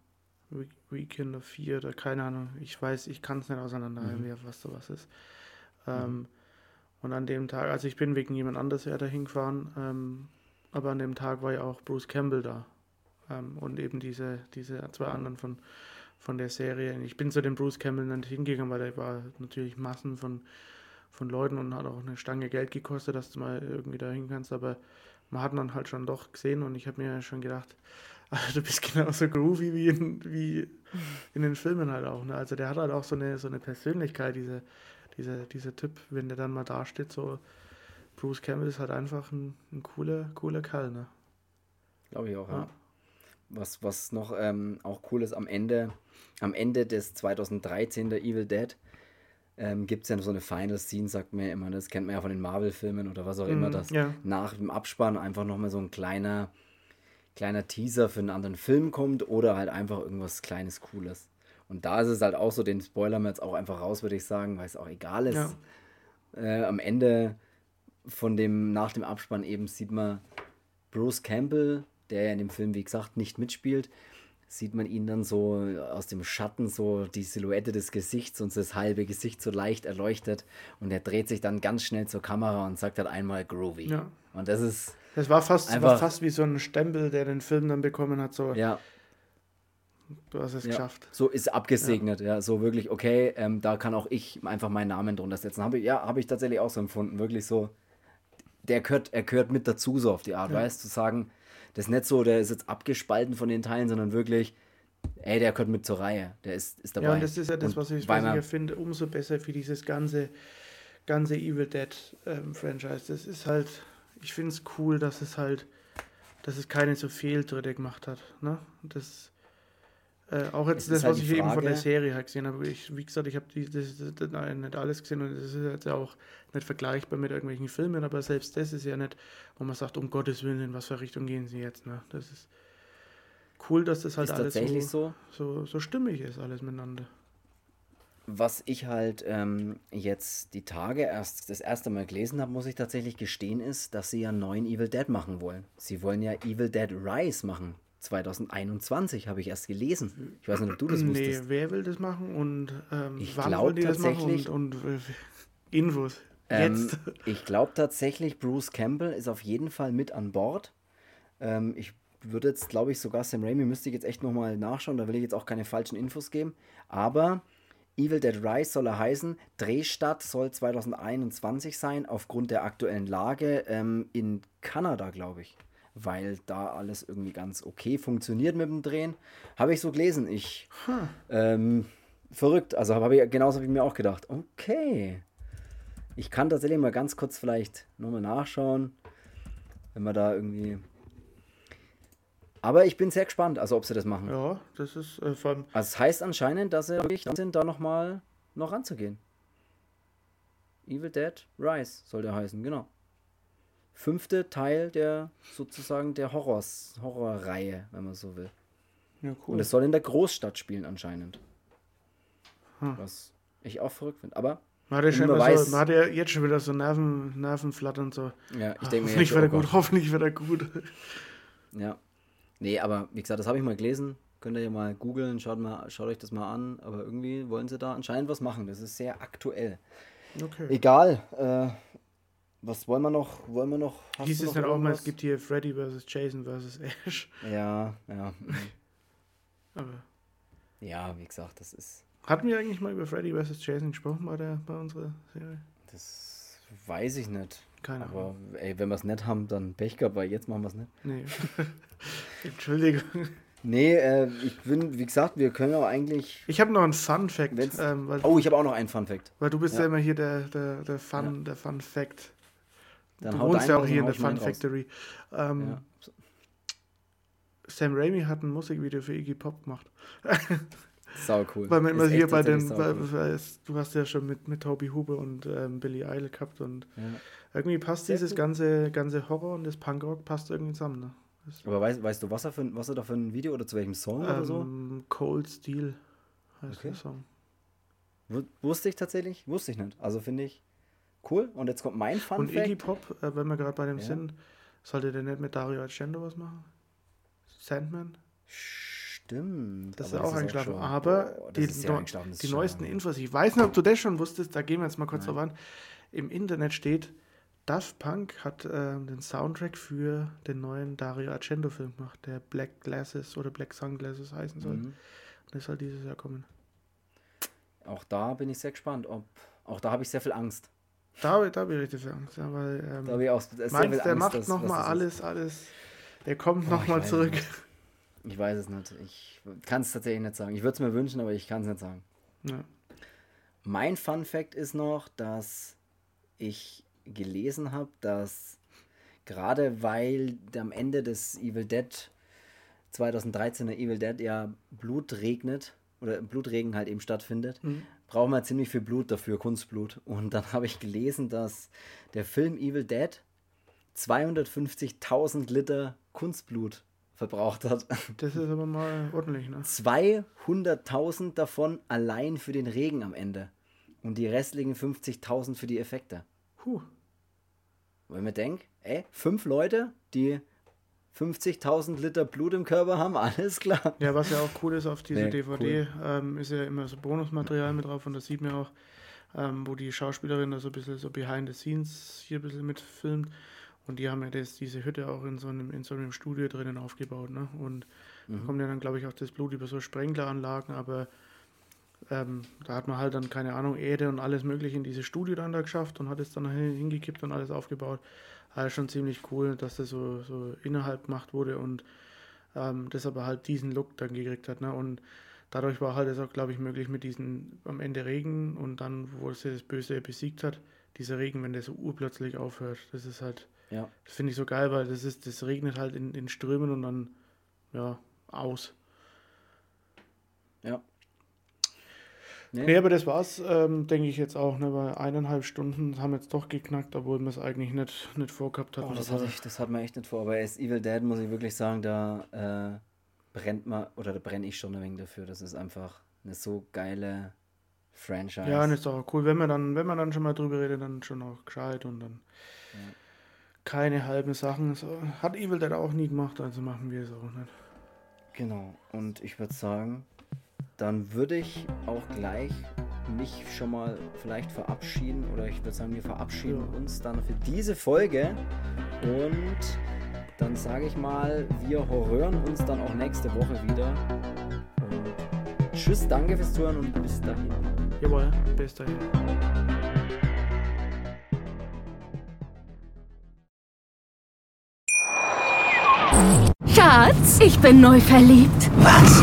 Weekend of Vier oder keine Ahnung. Ich weiß, ich kann es nicht auseinanderhalten, mhm. was sowas ist. Ähm, mhm. Und an dem Tag, also ich bin wegen jemand anders ja dahin gefahren, ähm, aber an dem Tag war ja auch Bruce Campbell da. Ähm, und eben diese, diese zwei anderen von von der Serie. Ich bin zu dem Bruce Campbell nicht hingegangen, weil da war natürlich Massen von, von Leuten und hat auch eine Stange Geld gekostet, dass du mal irgendwie da hin kannst. Aber man hat dann halt schon doch gesehen und ich habe mir schon gedacht, also du bist genauso groovy wie in, wie in den Filmen halt auch. Ne? Also der hat halt auch so eine, so eine Persönlichkeit, diese, dieser, dieser Typ, wenn der dann mal dasteht, so Bruce Campbell ist halt einfach ein, ein cooler, cooler Kerl. Ne? Glaube ich auch, ja. ja. Was, was noch ähm, auch cool ist, am Ende am Ende des 2013 der Evil Dead ähm, gibt es ja so eine Final Scene, sagt man ja immer, das kennt man ja von den Marvel-Filmen oder was auch mm, immer, dass ja. nach dem Abspann einfach nochmal so ein kleiner, kleiner Teaser für einen anderen Film kommt oder halt einfach irgendwas Kleines, Cooles. Und da ist es halt auch so, den Spoiler wir jetzt auch einfach raus, würde ich sagen, weil es auch egal ist. Ja. Äh, am Ende von dem, nach dem Abspann eben sieht man Bruce Campbell, der ja in dem Film, wie gesagt, nicht mitspielt, sieht man ihn dann so aus dem Schatten, so die Silhouette des Gesichts und das halbe Gesicht so leicht erleuchtet. Und er dreht sich dann ganz schnell zur Kamera und sagt halt einmal groovy. Ja. Und das ist. Das war fast, einfach, war fast wie so ein Stempel, der den Film dann bekommen hat. So, ja. Du hast es ja. geschafft. So ist abgesegnet, ja. ja so wirklich, okay, ähm, da kann auch ich einfach meinen Namen drunter setzen. Hab ich, ja, habe ich tatsächlich auch so empfunden. Wirklich so. Der gehört, er gehört mit dazu, so auf die Art, ja. weißt du, zu sagen, das ist nicht so, der ist jetzt abgespalten von den Teilen, sondern wirklich, ey, der gehört mit zur Reihe. Der ist, ist dabei. Ja, und das ist ja das, was ich, was ich finde, umso besser für dieses ganze ganze Evil Dead ähm, Franchise. Das ist halt, ich finde es cool, dass es halt, dass es keine so Fehltritte gemacht hat. Ne? Das, äh, auch jetzt das, halt was ich Frage, eben von der Serie halt gesehen habe. Ich, wie gesagt, ich habe das, das, das, nicht alles gesehen und das ist jetzt auch nicht vergleichbar mit irgendwelchen Filmen, aber selbst das ist ja nicht, wo man sagt, um Gottes Willen, in was für Richtung gehen sie jetzt. Ne? Das ist cool, dass das halt ist alles so, so? So, so stimmig ist, alles miteinander. Was ich halt ähm, jetzt die Tage erst das erste Mal gelesen habe, muss ich tatsächlich gestehen, ist, dass sie ja einen neuen Evil Dead machen wollen. Sie wollen ja Evil Dead Rise machen. 2021 habe ich erst gelesen. Ich weiß nicht, ob du das wusstest. Nee, wer will das machen und ähm, ich glaube tatsächlich und, und äh, Infos. Ähm, ich glaube tatsächlich, Bruce Campbell ist auf jeden Fall mit an Bord. Ähm, ich würde jetzt, glaube ich, sogar Sam Raimi müsste ich jetzt echt nochmal nachschauen, da will ich jetzt auch keine falschen Infos geben. Aber Evil Dead Rise soll er heißen. Drehstadt soll 2021 sein, aufgrund der aktuellen Lage ähm, in Kanada, glaube ich. Weil da alles irgendwie ganz okay funktioniert mit dem Drehen. Habe ich so gelesen. Ich. Huh. Ähm, verrückt. Also habe ich genauso wie mir auch gedacht. Okay. Ich kann tatsächlich mal ganz kurz vielleicht nochmal nachschauen, wenn man da irgendwie aber ich bin sehr gespannt, also ob sie das machen. Ja, das ist äh, vor allem. Also es heißt anscheinend, dass sie wirklich sind, da nochmal noch ranzugehen. Evil Dead Rise soll der heißen, genau. Fünfte Teil der sozusagen der Horrors, Horrorreihe, wenn man so will. Ja, cool. Und es soll in der Großstadt spielen anscheinend. Hm. Was ich auch verrückt finde. Aber man hat, ja schon weiß, so, man hat ja jetzt schon wieder so Nerven, Nervenflattern so. Ja, ich denke mir. Hoffentlich wird er gut, hoffentlich wird er gut. Ja. Nee, aber wie gesagt, das habe ich mal gelesen. Könnt ihr ja mal googeln, schaut, schaut euch das mal an. Aber irgendwie wollen sie da anscheinend was machen. Das ist sehr aktuell. Okay. Egal. Äh, was wollen wir noch? Wollen wir noch? Hieß es dann auch mal, es gibt hier Freddy vs. Jason vs. Ash. Ja, ja. aber. Ja, wie gesagt, das ist. Hatten wir eigentlich mal über Freddy vs. Jason gesprochen bei, der, bei unserer Serie? Das weiß ich nicht. Keine Ahnung. Aber ey, wenn wir es nicht haben, dann Pech gehabt, weil jetzt machen wir es nicht. Nee. Entschuldigung. Nee, äh, ich bin, wie gesagt, wir können auch eigentlich. Ich habe noch einen Fun Fact. Ähm, oh, ich habe auch noch einen Fun Fact. Weil du bist ja, ja immer hier der, der, der Fun, ja. der Fun Fact. Dann du wohnst ja auch hier in der Fun Factory. Ähm, ja. Sam Raimi hat ein Musikvideo für Iggy Pop gemacht. Sau cool. Weil man immer hier bei den, weil, cool. du hast ja schon mit, mit Toby Huber und ähm, Billy Idol gehabt und ja. irgendwie passt Sehr dieses gut. ganze, ganze Horror und das Punkrock passt irgendwie zusammen. Ne? Aber weißt, weißt du, was er, für, was er da für ein Video oder zu welchem Song ähm, oder so? Ähm, Cold Steel heißt okay. der Song. Wusste ich tatsächlich? Wusste ich nicht. Also finde ich cool. Und jetzt kommt mein Fun Und Fact. Iggy Pop, äh, wenn wir gerade bei dem ja. sind, sollte der nicht mit Dario Argento was machen? Sandman? Stimmt. Das ist auch eingeschlafen. Aber oh, die, no, die neuesten Infos, ich weiß nicht, ob du das schon wusstest, da gehen wir jetzt mal kurz drauf an. Im Internet steht, Daft Punk hat äh, den Soundtrack für den neuen Dario Argento-Film gemacht, der Black Glasses oder Black Sunglasses heißen soll. Mhm. Das soll dieses Jahr kommen. Auch da bin ich sehr gespannt. Ob, auch da habe ich sehr viel Angst. Da, da habe ich richtig Angst. Ja, weil, ähm, da habe ich auch sehr meinst, der Angst, macht nochmal alles, alles. Der kommt nochmal zurück. Nicht. Ich weiß es nicht. Ich kann es tatsächlich nicht sagen. Ich würde es mir wünschen, aber ich kann es nicht sagen. Ja. Mein Fun Fact ist noch, dass ich gelesen habe, dass gerade weil am Ende des Evil Dead 2013er Evil Dead ja Blut regnet oder Blutregen halt eben stattfindet, mhm. Braucht man ziemlich viel Blut dafür, Kunstblut. Und dann habe ich gelesen, dass der Film Evil Dead 250.000 Liter Kunstblut verbraucht hat. Das ist aber mal ordentlich, ne? 200.000 davon allein für den Regen am Ende. Und die restlichen 50.000 für die Effekte. Puh. Wenn man denkt, ey, fünf Leute, die 50.000 Liter Blut im Körper haben, alles klar. Ja, was ja auch cool ist auf dieser nee, DVD, cool. ähm, ist ja immer so Bonusmaterial mit drauf und das sieht man auch, ähm, wo die Schauspielerin da so ein bisschen so behind the scenes hier ein bisschen mitfilmt. Und die haben ja das, diese Hütte auch in so einem, in so einem Studio drinnen aufgebaut. Ne? Und mhm. da kommt ja dann, glaube ich, auch das Blut über so Sprenkleranlagen, aber ähm, da hat man halt dann, keine Ahnung, Erde und alles Mögliche in dieses Studio dann da geschafft und hat es dann hingekippt und alles aufgebaut. Also schon ziemlich cool, dass das so, so innerhalb gemacht wurde und ähm, das aber halt diesen Look dann gekriegt hat. Ne? Und dadurch war halt es auch, glaube ich, möglich mit diesen am Ende Regen und dann, wo es das Böse besiegt hat, dieser Regen, wenn der so urplötzlich aufhört. Das ist halt, Ja. das finde ich so geil, weil das ist, das regnet halt in, in Strömen und dann, ja, aus. Ja. Nee, aber das war's, ähm, denke ich jetzt auch, ne, weil eineinhalb Stunden haben jetzt doch geknackt, obwohl wir es eigentlich nicht, nicht vorgehabt hatten. Oh, das, hatte ich, das hat man echt nicht vor. Aber as Evil Dead muss ich wirklich sagen, da äh, brennt man, oder da brenne ich schon ein wenig dafür. Das ist einfach eine so geile Franchise. Ja, und ist auch cool, wenn man dann, wenn man dann schon mal drüber redet, dann schon auch gescheit und dann keine halben Sachen. So, hat Evil Dead auch nie gemacht, also machen wir es auch nicht. Genau. Und ich würde sagen, dann würde ich auch gleich mich schon mal vielleicht verabschieden. Oder ich würde sagen, wir verabschieden Ja. uns dann für diese Folge. Und dann sage ich mal, wir hören uns dann auch nächste Woche wieder. Und tschüss, danke fürs Zuhören und bis dahin. Jawohl, bis dahin. Schatz, ich bin neu verliebt. Was?